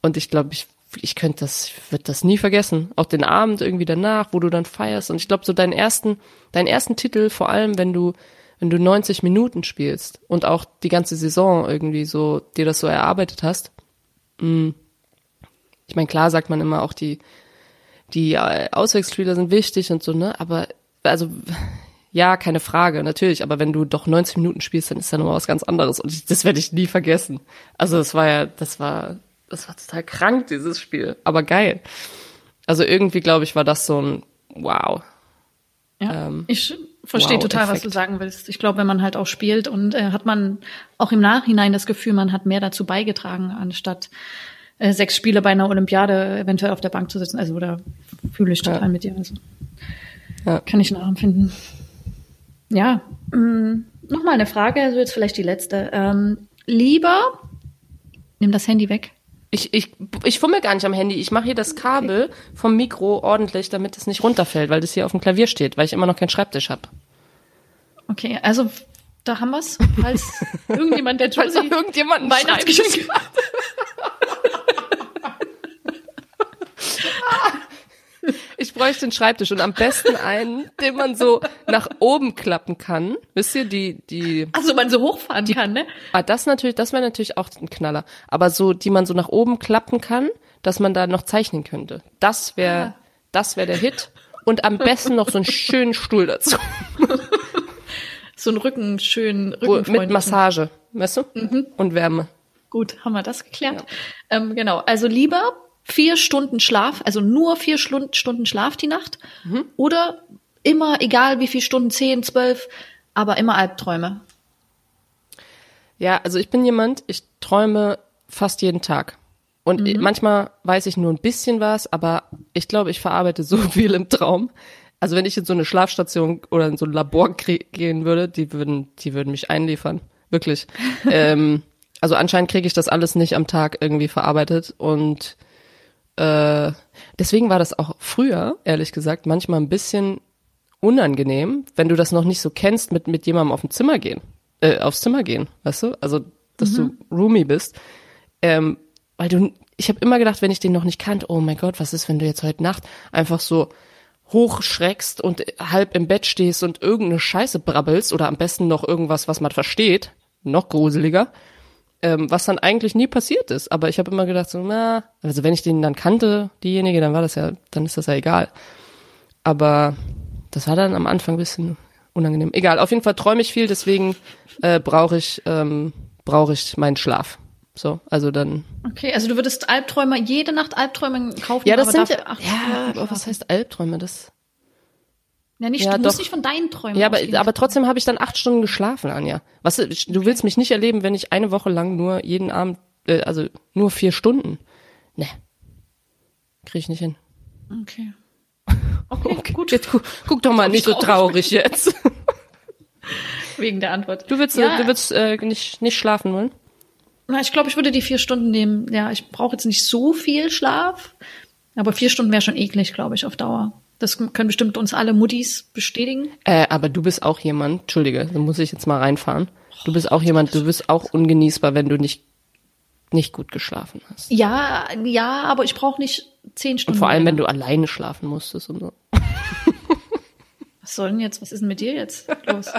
Und ich glaube, ich, ich könnte das, ich würde das nie vergessen. Auch den Abend irgendwie danach, wo du dann feierst. Und ich glaube, so deinen ersten, deinen ersten Titel, vor allem wenn du, wenn du 90 Minuten spielst und auch die ganze Saison irgendwie so, dir das so erarbeitet hast. mm, Ich meine, klar sagt man immer auch die, die äh, Auswechselspieler sind wichtig und so, ne? Aber, also, [LAUGHS] ja, keine Frage, natürlich. Aber wenn du doch 90 Minuten spielst, dann ist ja nochmal was ganz anderes. Und ich, das werde ich nie vergessen. Also, das war ja, das war, das war total krank, dieses Spiel. Aber geil. Also irgendwie, glaube ich, war das so ein Wow. Ja, Ähm, ich verstehe wow, total, was Effekt. du sagen willst. Ich glaube, wenn man halt auch spielt und äh, hat man auch im Nachhinein das Gefühl, man hat mehr dazu beigetragen, anstatt äh, sechs Spiele bei einer Olympiade eventuell auf der Bank zu sitzen. Also da fühle ich total Ja. mit dir. Also Ja. kann ich nachempfinden. Ja, mh, nochmal eine Frage, also jetzt vielleicht die letzte. Ähm, lieber, nimm das Handy weg. Ich, ich, ich fummel gar nicht am Handy. Ich mache hier das Kabel vom Mikro ordentlich, damit es nicht runterfällt, weil das hier auf dem Klavier steht, weil ich immer noch keinen Schreibtisch habe. Okay, also Da haben wir's. Falls [LAUGHS] irgendjemand der Falls Josie noch irgendjemand ein Ich bräuchte den Schreibtisch und am besten einen, den man so nach oben klappen kann. Wisst ihr, die, die, Also man so hochfahren kann, ne? ah, das natürlich, das wäre natürlich auch ein Knaller. Aber so, die man so nach oben klappen kann, dass man da noch zeichnen könnte. Das wäre, Ah. das wäre der Hit. Und am besten noch so einen schönen Stuhl dazu. So ein Rücken, schön Wo, Rückenfreundlichen. mit Massage, weißt du? Mhm. Und Wärme. Gut, haben wir das geklärt. Ähm, genau, also lieber vier Stunden Schlaf, also nur vier Stunden Schlaf die Nacht Mhm. oder immer, egal wie viele Stunden, zehn, zwölf, aber immer Albträume. Ja, also ich bin jemand, ich träume fast jeden Tag. Und Mhm. manchmal weiß ich nur ein bisschen was, aber ich glaube, ich verarbeite [LAUGHS] so viel im Traum. Also wenn ich in so eine Schlafstation oder in so ein Labor gehen würde, die würden, die würden mich einliefern. Wirklich. [LAUGHS] ähm, also anscheinend kriege ich das alles nicht am Tag irgendwie verarbeitet und äh, deswegen war das auch früher, ehrlich gesagt, manchmal ein bisschen unangenehm, wenn du das noch nicht so kennst, mit, mit jemandem auf dem Zimmer gehen, äh, aufs Zimmer gehen, weißt du? Also, dass du Roomie bist. Ähm, weil du, ich habe immer gedacht, wenn ich den noch nicht kannte, oh mein Gott, was ist, wenn du jetzt heute Nacht einfach so hochschreckst und halb im Bett stehst und irgendeine Scheiße brabbelst oder am besten noch irgendwas, was man versteht, noch gruseliger, ähm, was dann eigentlich nie passiert ist. Aber ich habe immer gedacht, so, na, also wenn ich den dann kannte, diejenige, dann war das ja, dann ist das ja egal. Aber das war dann am Anfang ein bisschen unangenehm. Egal, auf jeden Fall träume ich viel, deswegen äh, brauche ich, ähm, brauche ich meinen Schlaf. So, also dann. Okay, also du würdest Albträume, jede Nacht Albträume kaufen, Ja, das aber sind ja, acht ja, aber was heißt Albträume? Das. Ja, nicht, Ja, du musst doch. nicht von deinen Träumen Ja, aber, ausgehen. aber trotzdem habe ich dann acht Stunden geschlafen, Anja. Was, du willst mich nicht erleben, wenn ich eine Woche lang nur jeden Abend, äh, also nur vier Stunden. Ne. Krieg ich nicht hin. Okay. [LAUGHS] Okay, gut. Jetzt guck, guck doch mal nicht so traurig jetzt. [LAUGHS] Wegen der Antwort. Du willst, ja, du willst äh, nicht, nicht schlafen wollen? Na, ich glaube, ich würde die vier Stunden nehmen. Ja, ich brauche jetzt nicht so viel Schlaf, aber vier Stunden wäre schon eklig, glaube ich, auf Dauer. Das können bestimmt uns alle Muttis bestätigen. Äh, aber du bist auch jemand, Entschuldige, da muss ich jetzt mal reinfahren. Du bist auch jemand, du bist auch ungenießbar, wenn du nicht, nicht gut geschlafen hast. Ja, ja, aber ich brauche nicht zehn Stunden. Und vor allem, wenn länger. du alleine schlafen musstest und so. [LAUGHS] [LAUGHS] Was soll denn jetzt? Was ist denn mit dir jetzt los?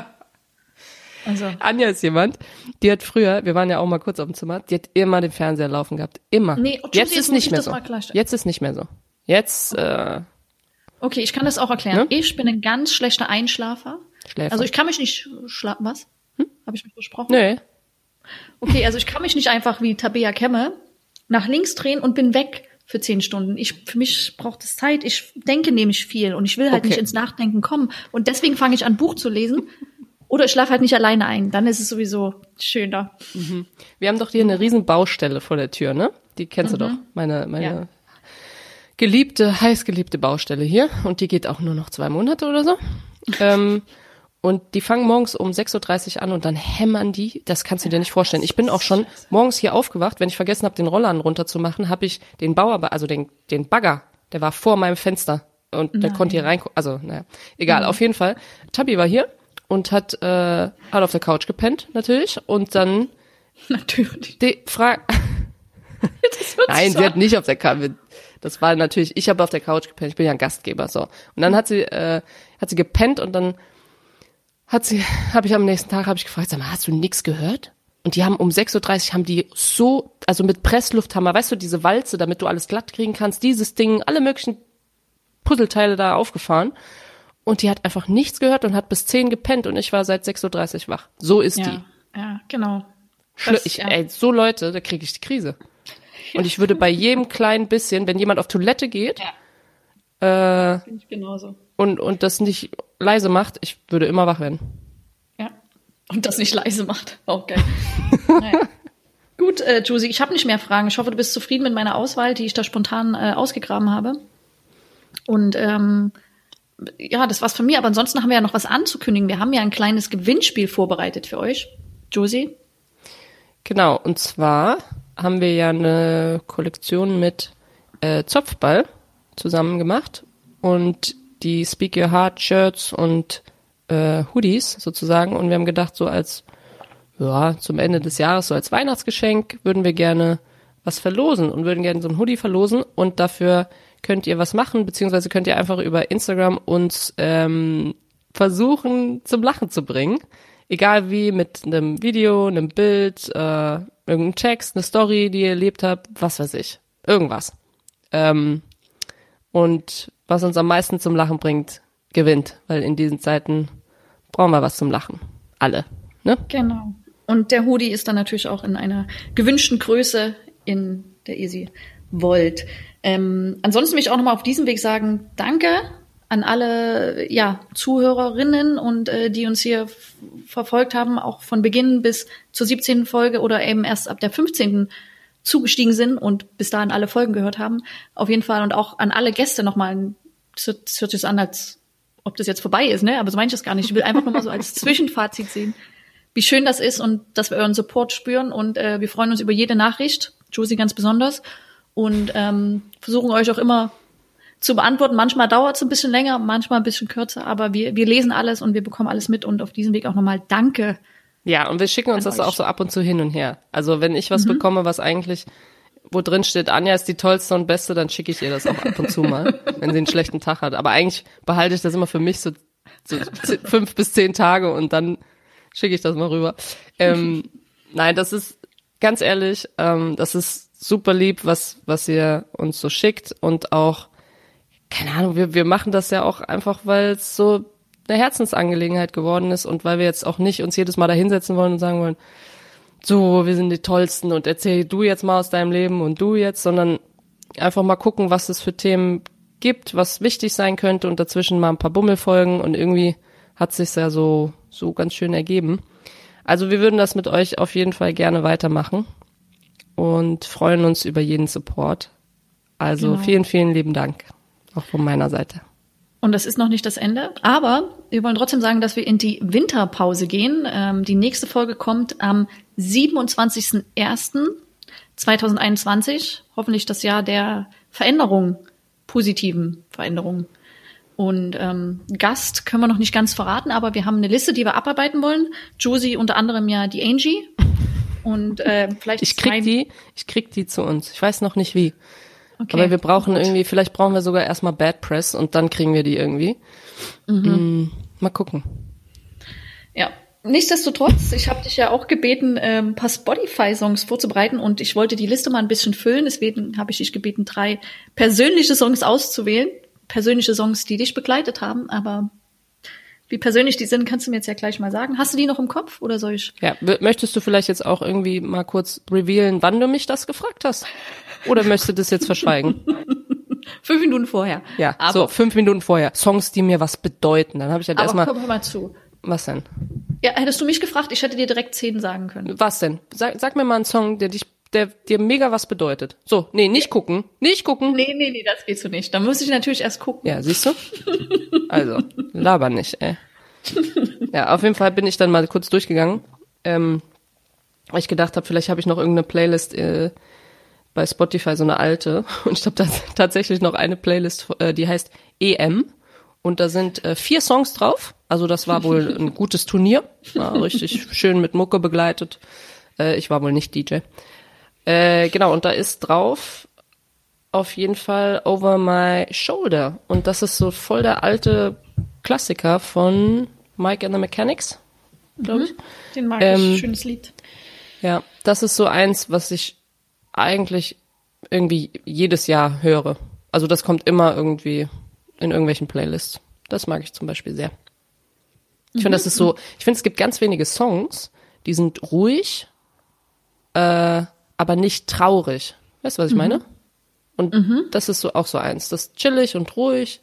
Also, Anja ist jemand, die hat früher, wir waren ja auch mal kurz auf dem Zimmer, die hat immer den Fernseher laufen gehabt. Immer. Nee, jetzt jetzt ist nicht ich mehr das so. Jetzt ist nicht mehr so. Jetzt, äh, okay, ich kann das auch erklären. Ne? Ich bin ein ganz schlechter Einschlafer. Schläfer. Also ich kann mich nicht schlafen. Was? Hm? Habe ich mich versprochen? Nö. Okay, also ich kann mich nicht einfach wie Tabea Kemme nach links drehen und bin weg für zehn Stunden. Ich, für mich braucht es Zeit. Ich denke nämlich viel und ich will halt Okay. nicht ins Nachdenken kommen. Und deswegen fange ich an, Buch zu lesen. [LAUGHS] Oder ich schlafe halt nicht alleine ein. Dann ist es sowieso schöner. Wir haben doch hier eine riesen Baustelle vor der Tür, ne? Die kennst du doch. Meine, meine Ja. Geliebte, heißgeliebte Baustelle hier. Und die geht auch nur noch zwei Monate oder so. ähm, und die fangen morgens um 6.30 Uhr an und dann hämmern die. Das kannst du dir nicht vorstellen. Ich bin auch schon morgens hier aufgewacht. Wenn ich vergessen habe, den Roller runterzumachen, habe ich den Bauer, also den, den Bagger, der war vor meinem Fenster. Und der konnte hier rein, also, naja, egal, auf jeden Fall. Tabi war hier und hat, äh, hat auf der Couch gepennt, natürlich. Und dann [LAUGHS] Natürlich. die Frage. [LAUGHS] Nein, sie hat nicht auf der Couch. Das war natürlich, ich habe auf der Couch gepennt, ich bin ja ein Gastgeber, so. Und dann hat sie, äh, hat sie gepennt und dann hat sie, [LAUGHS] habe ich am nächsten Tag, habe ich gefragt, sag mal, hast du nix gehört? Und die haben um 6.30 Uhr haben die so, also mit Presslufthammer, weißt du, diese Walze, damit du alles glatt kriegen kannst, dieses Ding, alle möglichen Puzzleteile da aufgefahren. Und die hat einfach nichts gehört und hat bis 10 gepennt und ich war seit 6.30 Uhr wach. So ist die. Ja, ja, genau. Das- ich, ja. ey, so Leute, da kriege ich die Krise. [LAUGHS] Und ich würde bei jedem kleinen bisschen, wenn jemand auf Toilette geht ich genauso. und, und das nicht leise macht, ich würde immer wach werden. Ja. Und das nicht leise macht. Auch geil. [LAUGHS] naja. Gut, äh, Josie, ich habe nicht mehr Fragen. Ich hoffe, du bist zufrieden mit meiner Auswahl, die ich da spontan äh, ausgegraben habe. Und ähm, ja, das war's von mir. Aber ansonsten haben wir ja noch was anzukündigen. Wir haben ja ein kleines Gewinnspiel vorbereitet für euch. Josie? Genau, und zwar haben wir ja eine Kollektion mit äh, Zopfball zusammen gemacht und die Speak Your Heart Shirts und äh, Hoodies sozusagen und wir haben gedacht, so als ja, zum Ende des Jahres, so als Weihnachtsgeschenk, würden wir gerne was verlosen und würden gerne so ein Hoodie verlosen und dafür könnt ihr was machen, beziehungsweise könnt ihr einfach über Instagram uns ähm, versuchen zum Lachen zu bringen. Egal wie, mit einem Video, einem Bild, äh, irgendeinem Text, eine Story, die ihr erlebt habt, was weiß ich. Irgendwas. Ähm, und was uns am meisten zum Lachen bringt, gewinnt, weil in diesen Zeiten brauchen wir was zum Lachen. Alle. Ne? Genau. Und der Hoodie ist dann natürlich auch in einer gewünschten Größe, in der sie wollt. Ähm, ansonsten will ich auch nochmal auf diesem Weg sagen, danke an alle ja, Zuhörerinnen und äh, die uns hier verfolgt haben, auch von Beginn bis zur 17. Folge oder eben erst ab der 15. zugestiegen sind und bis dahin alle Folgen gehört haben. Auf jeden Fall und auch an alle Gäste nochmal. Es hört sich an, als ob das jetzt vorbei ist, ne? Aber so meine ich das gar nicht. Ich will einfach nur mal so als [LAUGHS] Zwischenfazit sehen, wie schön das ist und dass wir euren Support spüren und äh, wir freuen uns über jede Nachricht, Josie ganz besonders und ähm, versuchen euch auch immer zu beantworten. Manchmal dauert es ein bisschen länger, manchmal ein bisschen kürzer, aber wir, wir lesen alles und wir bekommen alles mit und auf diesem Weg auch nochmal Danke. Ja, und wir schicken uns das euch. auch so ab und zu hin und her. Also wenn ich was mhm. bekomme, was eigentlich, wo drin steht, Anja ist die tollste und beste, dann schicke ich ihr das auch ab und zu mal, [LAUGHS] wenn sie einen schlechten Tag hat. Aber eigentlich behalte ich das immer für mich so, so fünf bis zehn Tage und dann schicke ich das mal rüber. Ähm, [LAUGHS] nein, das ist ganz ehrlich, ähm, das ist super lieb, was, was ihr uns so schickt und auch keine Ahnung, wir, wir machen das ja auch einfach, weil es so eine Herzensangelegenheit geworden ist und weil wir jetzt auch nicht uns jedes Mal da hinsetzen wollen und sagen wollen, so, wir sind die Tollsten und erzähl du jetzt mal aus deinem Leben und du jetzt, sondern einfach mal gucken, was es für Themen gibt, was wichtig sein könnte und dazwischen mal ein paar Bummelfolgen und irgendwie hat sich's ja so, so ganz schön ergeben. Also wir würden das mit euch auf jeden Fall gerne weitermachen und freuen uns über jeden Support. Also genau. vielen, vielen lieben Dank. Auch von meiner Seite. Und das ist noch nicht das Ende, aber wir wollen trotzdem sagen, dass wir in die Winterpause gehen. Ähm, die nächste Folge kommt am 27.01.2021. Hoffentlich das Jahr der Veränderung, positiven Veränderungen. Und ähm, Gast können wir noch nicht ganz verraten, aber wir haben eine Liste, die wir abarbeiten wollen. Josie unter anderem ja die Angie. Und äh, vielleicht ich krieg die, ich krieg die zu uns. Ich weiß noch nicht wie. Okay. Aber wir brauchen irgendwie, vielleicht brauchen wir sogar erstmal Bad Press und dann kriegen wir die irgendwie. Mhm. Mm, mal gucken. Ja, Nichtsdestotrotz, ich habe dich ja auch gebeten, ähm, ein paar Spotify-Songs vorzubereiten und ich wollte die Liste mal ein bisschen füllen. Deswegen habe ich dich gebeten, drei persönliche Songs auszuwählen. Persönliche Songs, die dich begleitet haben. Aber wie persönlich die sind, kannst du mir jetzt ja gleich mal sagen. Hast du die noch im Kopf oder soll ich? Ja, möchtest du vielleicht jetzt auch irgendwie mal kurz revealen, wann du mich das gefragt hast? Oder möchtest du das jetzt verschweigen? [LAUGHS] fünf Minuten vorher. Ja, aber, so fünf Minuten vorher. Songs, die mir was bedeuten. Dann habe ich halt erstmal. Komm mal zu. Was denn? Ja, hättest du mich gefragt, ich hätte dir direkt zehn sagen können. Was denn? Sag, sag mir mal einen Song, der dich, der dir mega was bedeutet. So, nee, nicht gucken, nicht gucken. Nee, nee, nee, das geht so nicht. Da muss ich natürlich erst gucken. Ja, siehst du? Also, laber nicht, ey. Ja, auf jeden Fall bin ich dann mal kurz durchgegangen, ähm, weil ich gedacht habe, vielleicht habe ich noch irgendeine Playlist äh, bei Spotify so eine alte [LAUGHS] und ich habe da tatsächlich noch eine Playlist, äh, die heißt EM und da sind äh, vier Songs drauf. Also das war wohl ein gutes Turnier, war richtig schön mit Mucke begleitet. Äh, ich war wohl nicht DJ. Äh, genau und da ist drauf auf jeden Fall Over My Shoulder und das ist so voll der alte Klassiker von Mike and the Mechanics, glaube ich. Mhm. Den mag ähm, ich, schönes Lied. Ja, das ist so eins, was ich eigentlich irgendwie jedes Jahr höre. Also das kommt immer irgendwie in irgendwelchen Playlists. Das mag ich zum Beispiel sehr. Ich finde, das ist so, ich finde, es gibt ganz wenige Songs, die sind ruhig, äh, aber nicht traurig. Weißt du, was ich mhm. meine? Und mhm. das ist so auch so eins. Das ist chillig und ruhig,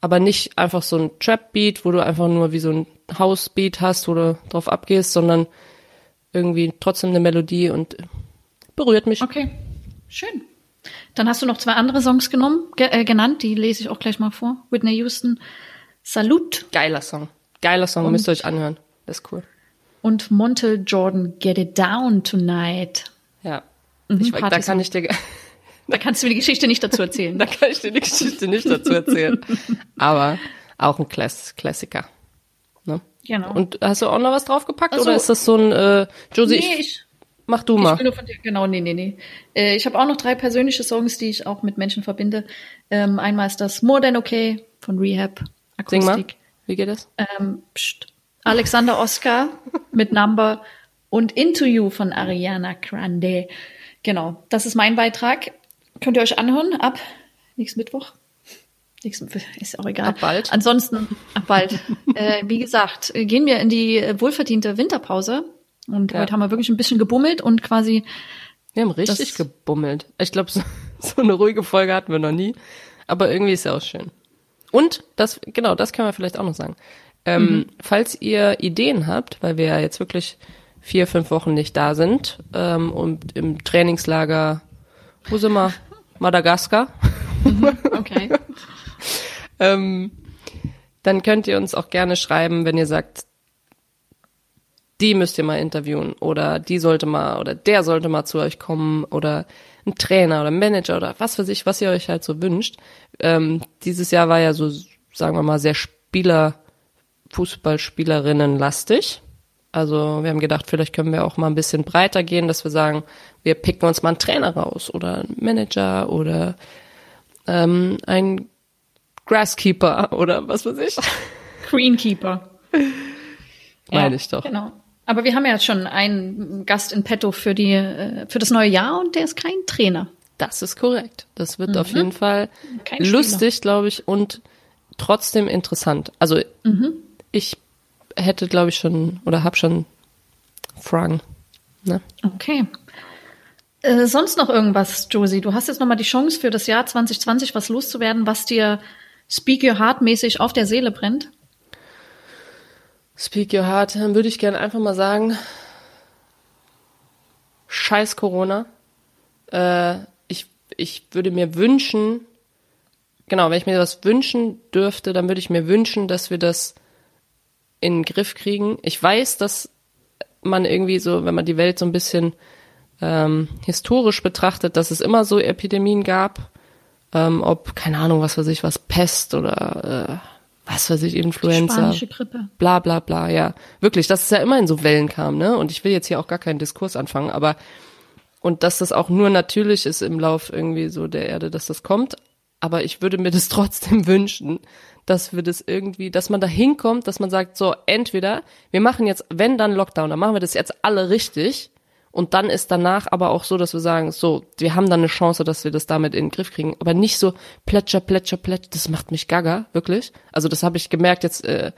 aber nicht einfach so ein Trap-Beat, wo du einfach nur wie so ein House-Beat hast, wo du drauf abgehst, sondern irgendwie trotzdem eine Melodie und berührt mich. Okay, schön. Dann hast du noch zwei andere Songs genommen, ge äh, genannt, die lese ich auch gleich mal vor. Whitney Houston, Salut. Geiler Song. Geiler Song, und, müsst ihr euch anhören. Das ist cool. Und Montel Jordan, Get It Down Tonight. Ja. Mhm, ich, da kann ich dir, [LAUGHS] da kannst du mir die Geschichte nicht dazu erzählen. [LAUGHS] da kann ich dir die Geschichte nicht dazu erzählen. Aber auch ein Klass Klassiker. Ne? Genau. Und hast du auch noch was draufgepackt Also- oder ist das so ein äh, Josie, nee, ich, ich, mach du mal. dir, genau, nee, nee, nee. Äh, ich habe auch noch drei persönliche Songs, die ich auch mit Menschen verbinde. Ähm, einmal ist das More Than Okay von Rehab, Sing mal. Akustik. Wie geht das? Ähm, pst. Alexander Oscar mit Number und Into You von Ariana Grande. Genau, das ist mein Beitrag. Könnt ihr euch anhören ab nächsten Mittwoch. Nächsten, ist auch egal. Ab bald. Ansonsten, ab bald. [LAUGHS] äh, wie gesagt, gehen wir in die äh, wohlverdiente Winterpause. Und Ja. heute haben wir wirklich ein bisschen gebummelt und quasi, Wir haben richtig gebummelt. Ich glaube, so, [LAUGHS] so eine ruhige Folge hatten wir noch nie. Aber irgendwie ist ja auch schön. Und das, genau, das können wir vielleicht auch noch sagen. Ähm, Falls ihr Ideen habt, weil wir ja jetzt wirklich vier, fünf Wochen nicht da sind ähm, und im Trainingslager, wo sind wir? Madagaskar. okay. [LAUGHS] ähm, dann könnt ihr uns auch gerne schreiben, wenn ihr sagt, die müsst ihr mal interviewen oder die sollte mal oder der sollte mal zu euch kommen oder ein Trainer oder ein Manager oder was weiß ich, was ihr euch halt so wünscht. Ähm, dieses Jahr war ja so, sagen wir mal, sehr Spieler, Fußballspielerinnen lastig. Also wir haben gedacht, vielleicht können wir auch mal ein bisschen breiter gehen, dass wir sagen, wir picken uns mal einen Trainer raus oder einen Manager oder ähm, ein Grasskeeper oder was weiß ich. [LAUGHS] Greenkeeper. [LAUGHS] Meine ich doch. Genau. Aber wir haben ja schon einen Gast in petto für die, äh, für das neue Jahr und der ist kein Trainer. Das ist korrekt. Das wird auf jeden Fall Mhm. Kein lustig, glaube ich, und trotzdem interessant. Also Mhm. ich hätte, glaube ich, schon oder habe schon Fragen. Ne? Okay. Äh, sonst noch irgendwas, Josie? Du hast jetzt nochmal die Chance für das Jahr 2020 was loszuwerden, was dir Speak Your Heart mäßig auf der Seele brennt. Speak your heart, dann würde ich gerne einfach mal sagen, scheiß Corona. Äh, ich, ich würde mir wünschen, genau, wenn ich mir was wünschen dürfte, dann würde ich mir wünschen, dass wir das in den Griff kriegen. Ich weiß, dass man irgendwie so, wenn man die Welt so ein bisschen ähm, historisch betrachtet, dass es immer so Epidemien gab, ähm, ob, keine Ahnung, was weiß ich, was Pest oder äh, was weiß ich, Influenza Spanische Grippe. bla bla bla, ja. Wirklich, dass es ja immer in so Wellen kam, ne? Und ich will jetzt hier auch gar keinen Diskurs anfangen, aber und dass das auch nur natürlich ist im Lauf irgendwie so der Erde, dass das kommt. Aber ich würde mir das [LAUGHS] trotzdem wünschen, dass wir das irgendwie, dass man da hinkommt, dass man sagt, so, entweder wir machen jetzt, wenn dann Lockdown, dann machen wir das jetzt alle richtig. Und dann ist danach aber auch so, dass wir sagen, so, wir haben dann eine Chance, dass wir das damit in den Griff kriegen. Aber nicht so plätscher, plätscher, plätscher, das macht mich gaga, wirklich. Also das habe ich gemerkt jetzt äh,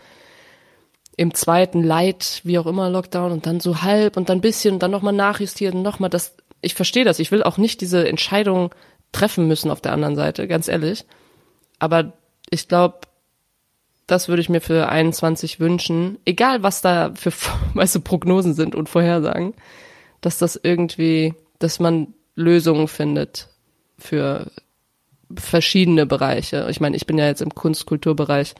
im zweiten Light, wie auch immer, Lockdown und dann so halb und dann bisschen und dann nochmal nachjustiert und nochmal das. Ich verstehe das. Ich will auch nicht diese Entscheidung treffen müssen auf der anderen Seite, ganz ehrlich. Aber ich glaube, das würde ich mir für 21 wünschen, egal was da für [LAUGHS] weißt du, Prognosen sind und Vorhersagen, dass das irgendwie, dass man Lösungen findet für verschiedene Bereiche. Ich meine, ich bin ja jetzt im Kunst-Kulturbereich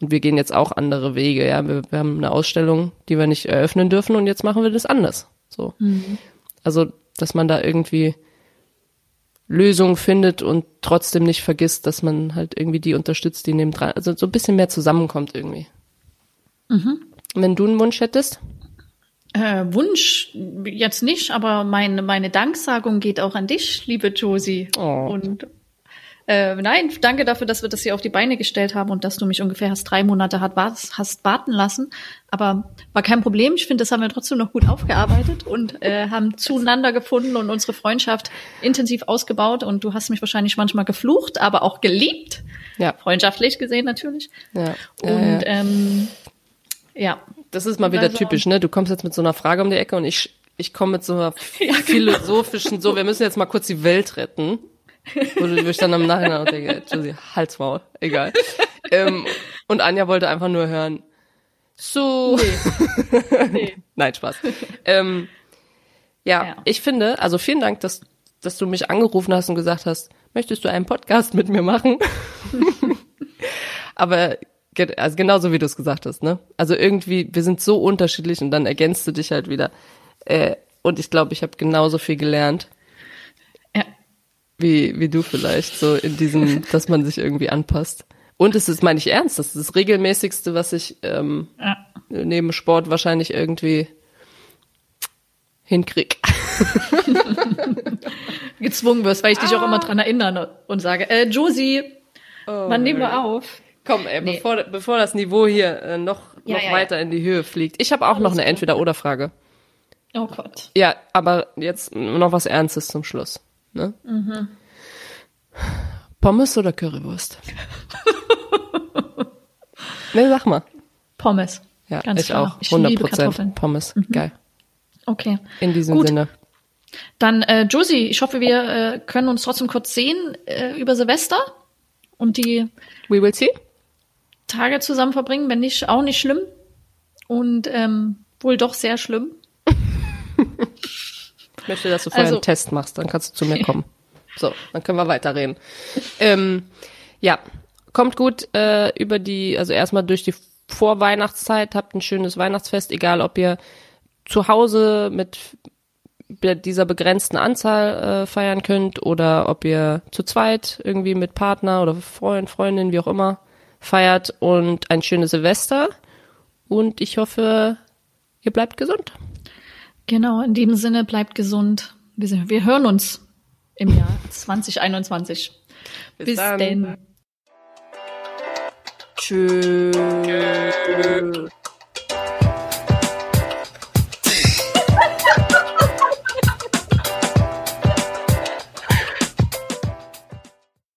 und wir gehen jetzt auch andere Wege. Ja, wir, wir haben eine Ausstellung, die wir nicht eröffnen dürfen und jetzt machen wir das anders. So, also dass man da irgendwie Lösungen findet und trotzdem nicht vergisst, dass man halt irgendwie die unterstützt, die neben dran, also so ein bisschen mehr zusammenkommt irgendwie. Wenn du einen Wunsch hättest? Äh, Wunsch jetzt nicht, aber meine, meine Danksagung geht auch an dich, liebe Josie. Oh. Und äh, nein, danke dafür, dass wir das hier auf die Beine gestellt haben und dass du mich ungefähr hast drei Monate hat, hast warten lassen. Aber war kein Problem. Ich finde, das haben wir trotzdem noch gut aufgearbeitet und äh, haben zueinander gefunden und unsere Freundschaft intensiv ausgebaut. Und du hast mich wahrscheinlich manchmal geflucht, aber auch geliebt. Ja. Freundschaftlich gesehen natürlich. Ja. Und ja, ja. ähm, ja, Das ist mal wieder Also- typisch, ne? Du kommst jetzt mit so einer Frage um die Ecke und ich, ich komme mit so einer [LAUGHS] philosophischen, so, wir müssen jetzt mal kurz die Welt retten. Wo du ich dann im Nachhinein auch denke, Josie, Halsmaul, egal. ähm, und Anja wollte einfach nur hören, so. nee. [LAUGHS] Nein, Spaß. ähm, ja, Ja. ich finde, also vielen Dank, dass, dass du mich angerufen hast und gesagt hast, möchtest du einen Podcast mit mir machen? [LAUGHS] Aber also genauso wie du es gesagt hast, ne? Also irgendwie, wir sind so unterschiedlich und dann ergänzt du dich halt wieder. Äh, und ich glaube, ich habe genauso viel gelernt. Wie, wie du vielleicht, so in diesem, [LAUGHS] dass man sich irgendwie anpasst. Und es ist, meine ich ernst, das ist das regelmäßigste, was ich ähm, ja. neben Sport wahrscheinlich irgendwie hinkrieg. [LAUGHS] Gezwungen wirst, weil ich dich auch immer dran erinnere und sage, äh, Josie, Oh, wann nehmen wir auf? Komm, ey, Nee. bevor, bevor das Niveau hier äh, noch, Ja, noch ja, weiter in die Höhe fliegt. Ich habe auch noch eine Entweder-Oder-Frage. Oh Gott. Ja, aber jetzt noch was Ernstes zum Schluss. Ne? Mhm. Pommes oder Currywurst? ne, sag mal. Pommes. Ja, Ganz ich klar. auch. Ich 100 liebe Prozent Kartoffeln. Mhm. Pommes. Geil. Okay. In diesem Gut. Sinne. Dann, äh, Josie, ich hoffe, wir äh, können uns trotzdem kurz sehen äh, über Silvester und die We will see. Tage zusammen verbringen. Wenn nicht, auch nicht schlimm. Und ähm, wohl doch sehr schlimm. [LAUGHS] Ich möchte, dass du vorher Also- einen Test machst, dann kannst du zu mir [LAUGHS] kommen. So, dann können wir weiterreden. Ähm, ja, kommt gut äh, über die, also erstmal durch die Vorweihnachtszeit, habt ein schönes Weihnachtsfest, egal ob ihr zu Hause mit dieser begrenzten Anzahl äh, feiern könnt oder ob ihr zu zweit irgendwie mit Partner oder Freund, Freundin, wie auch immer, feiert und ein schönes Silvester. Und ich hoffe, ihr bleibt gesund. Genau, in dem Sinne, bleibt gesund. Wir, sind- wir hören uns im Jahr [LAUGHS] 2021. Bis, dann. denn. Tschüss.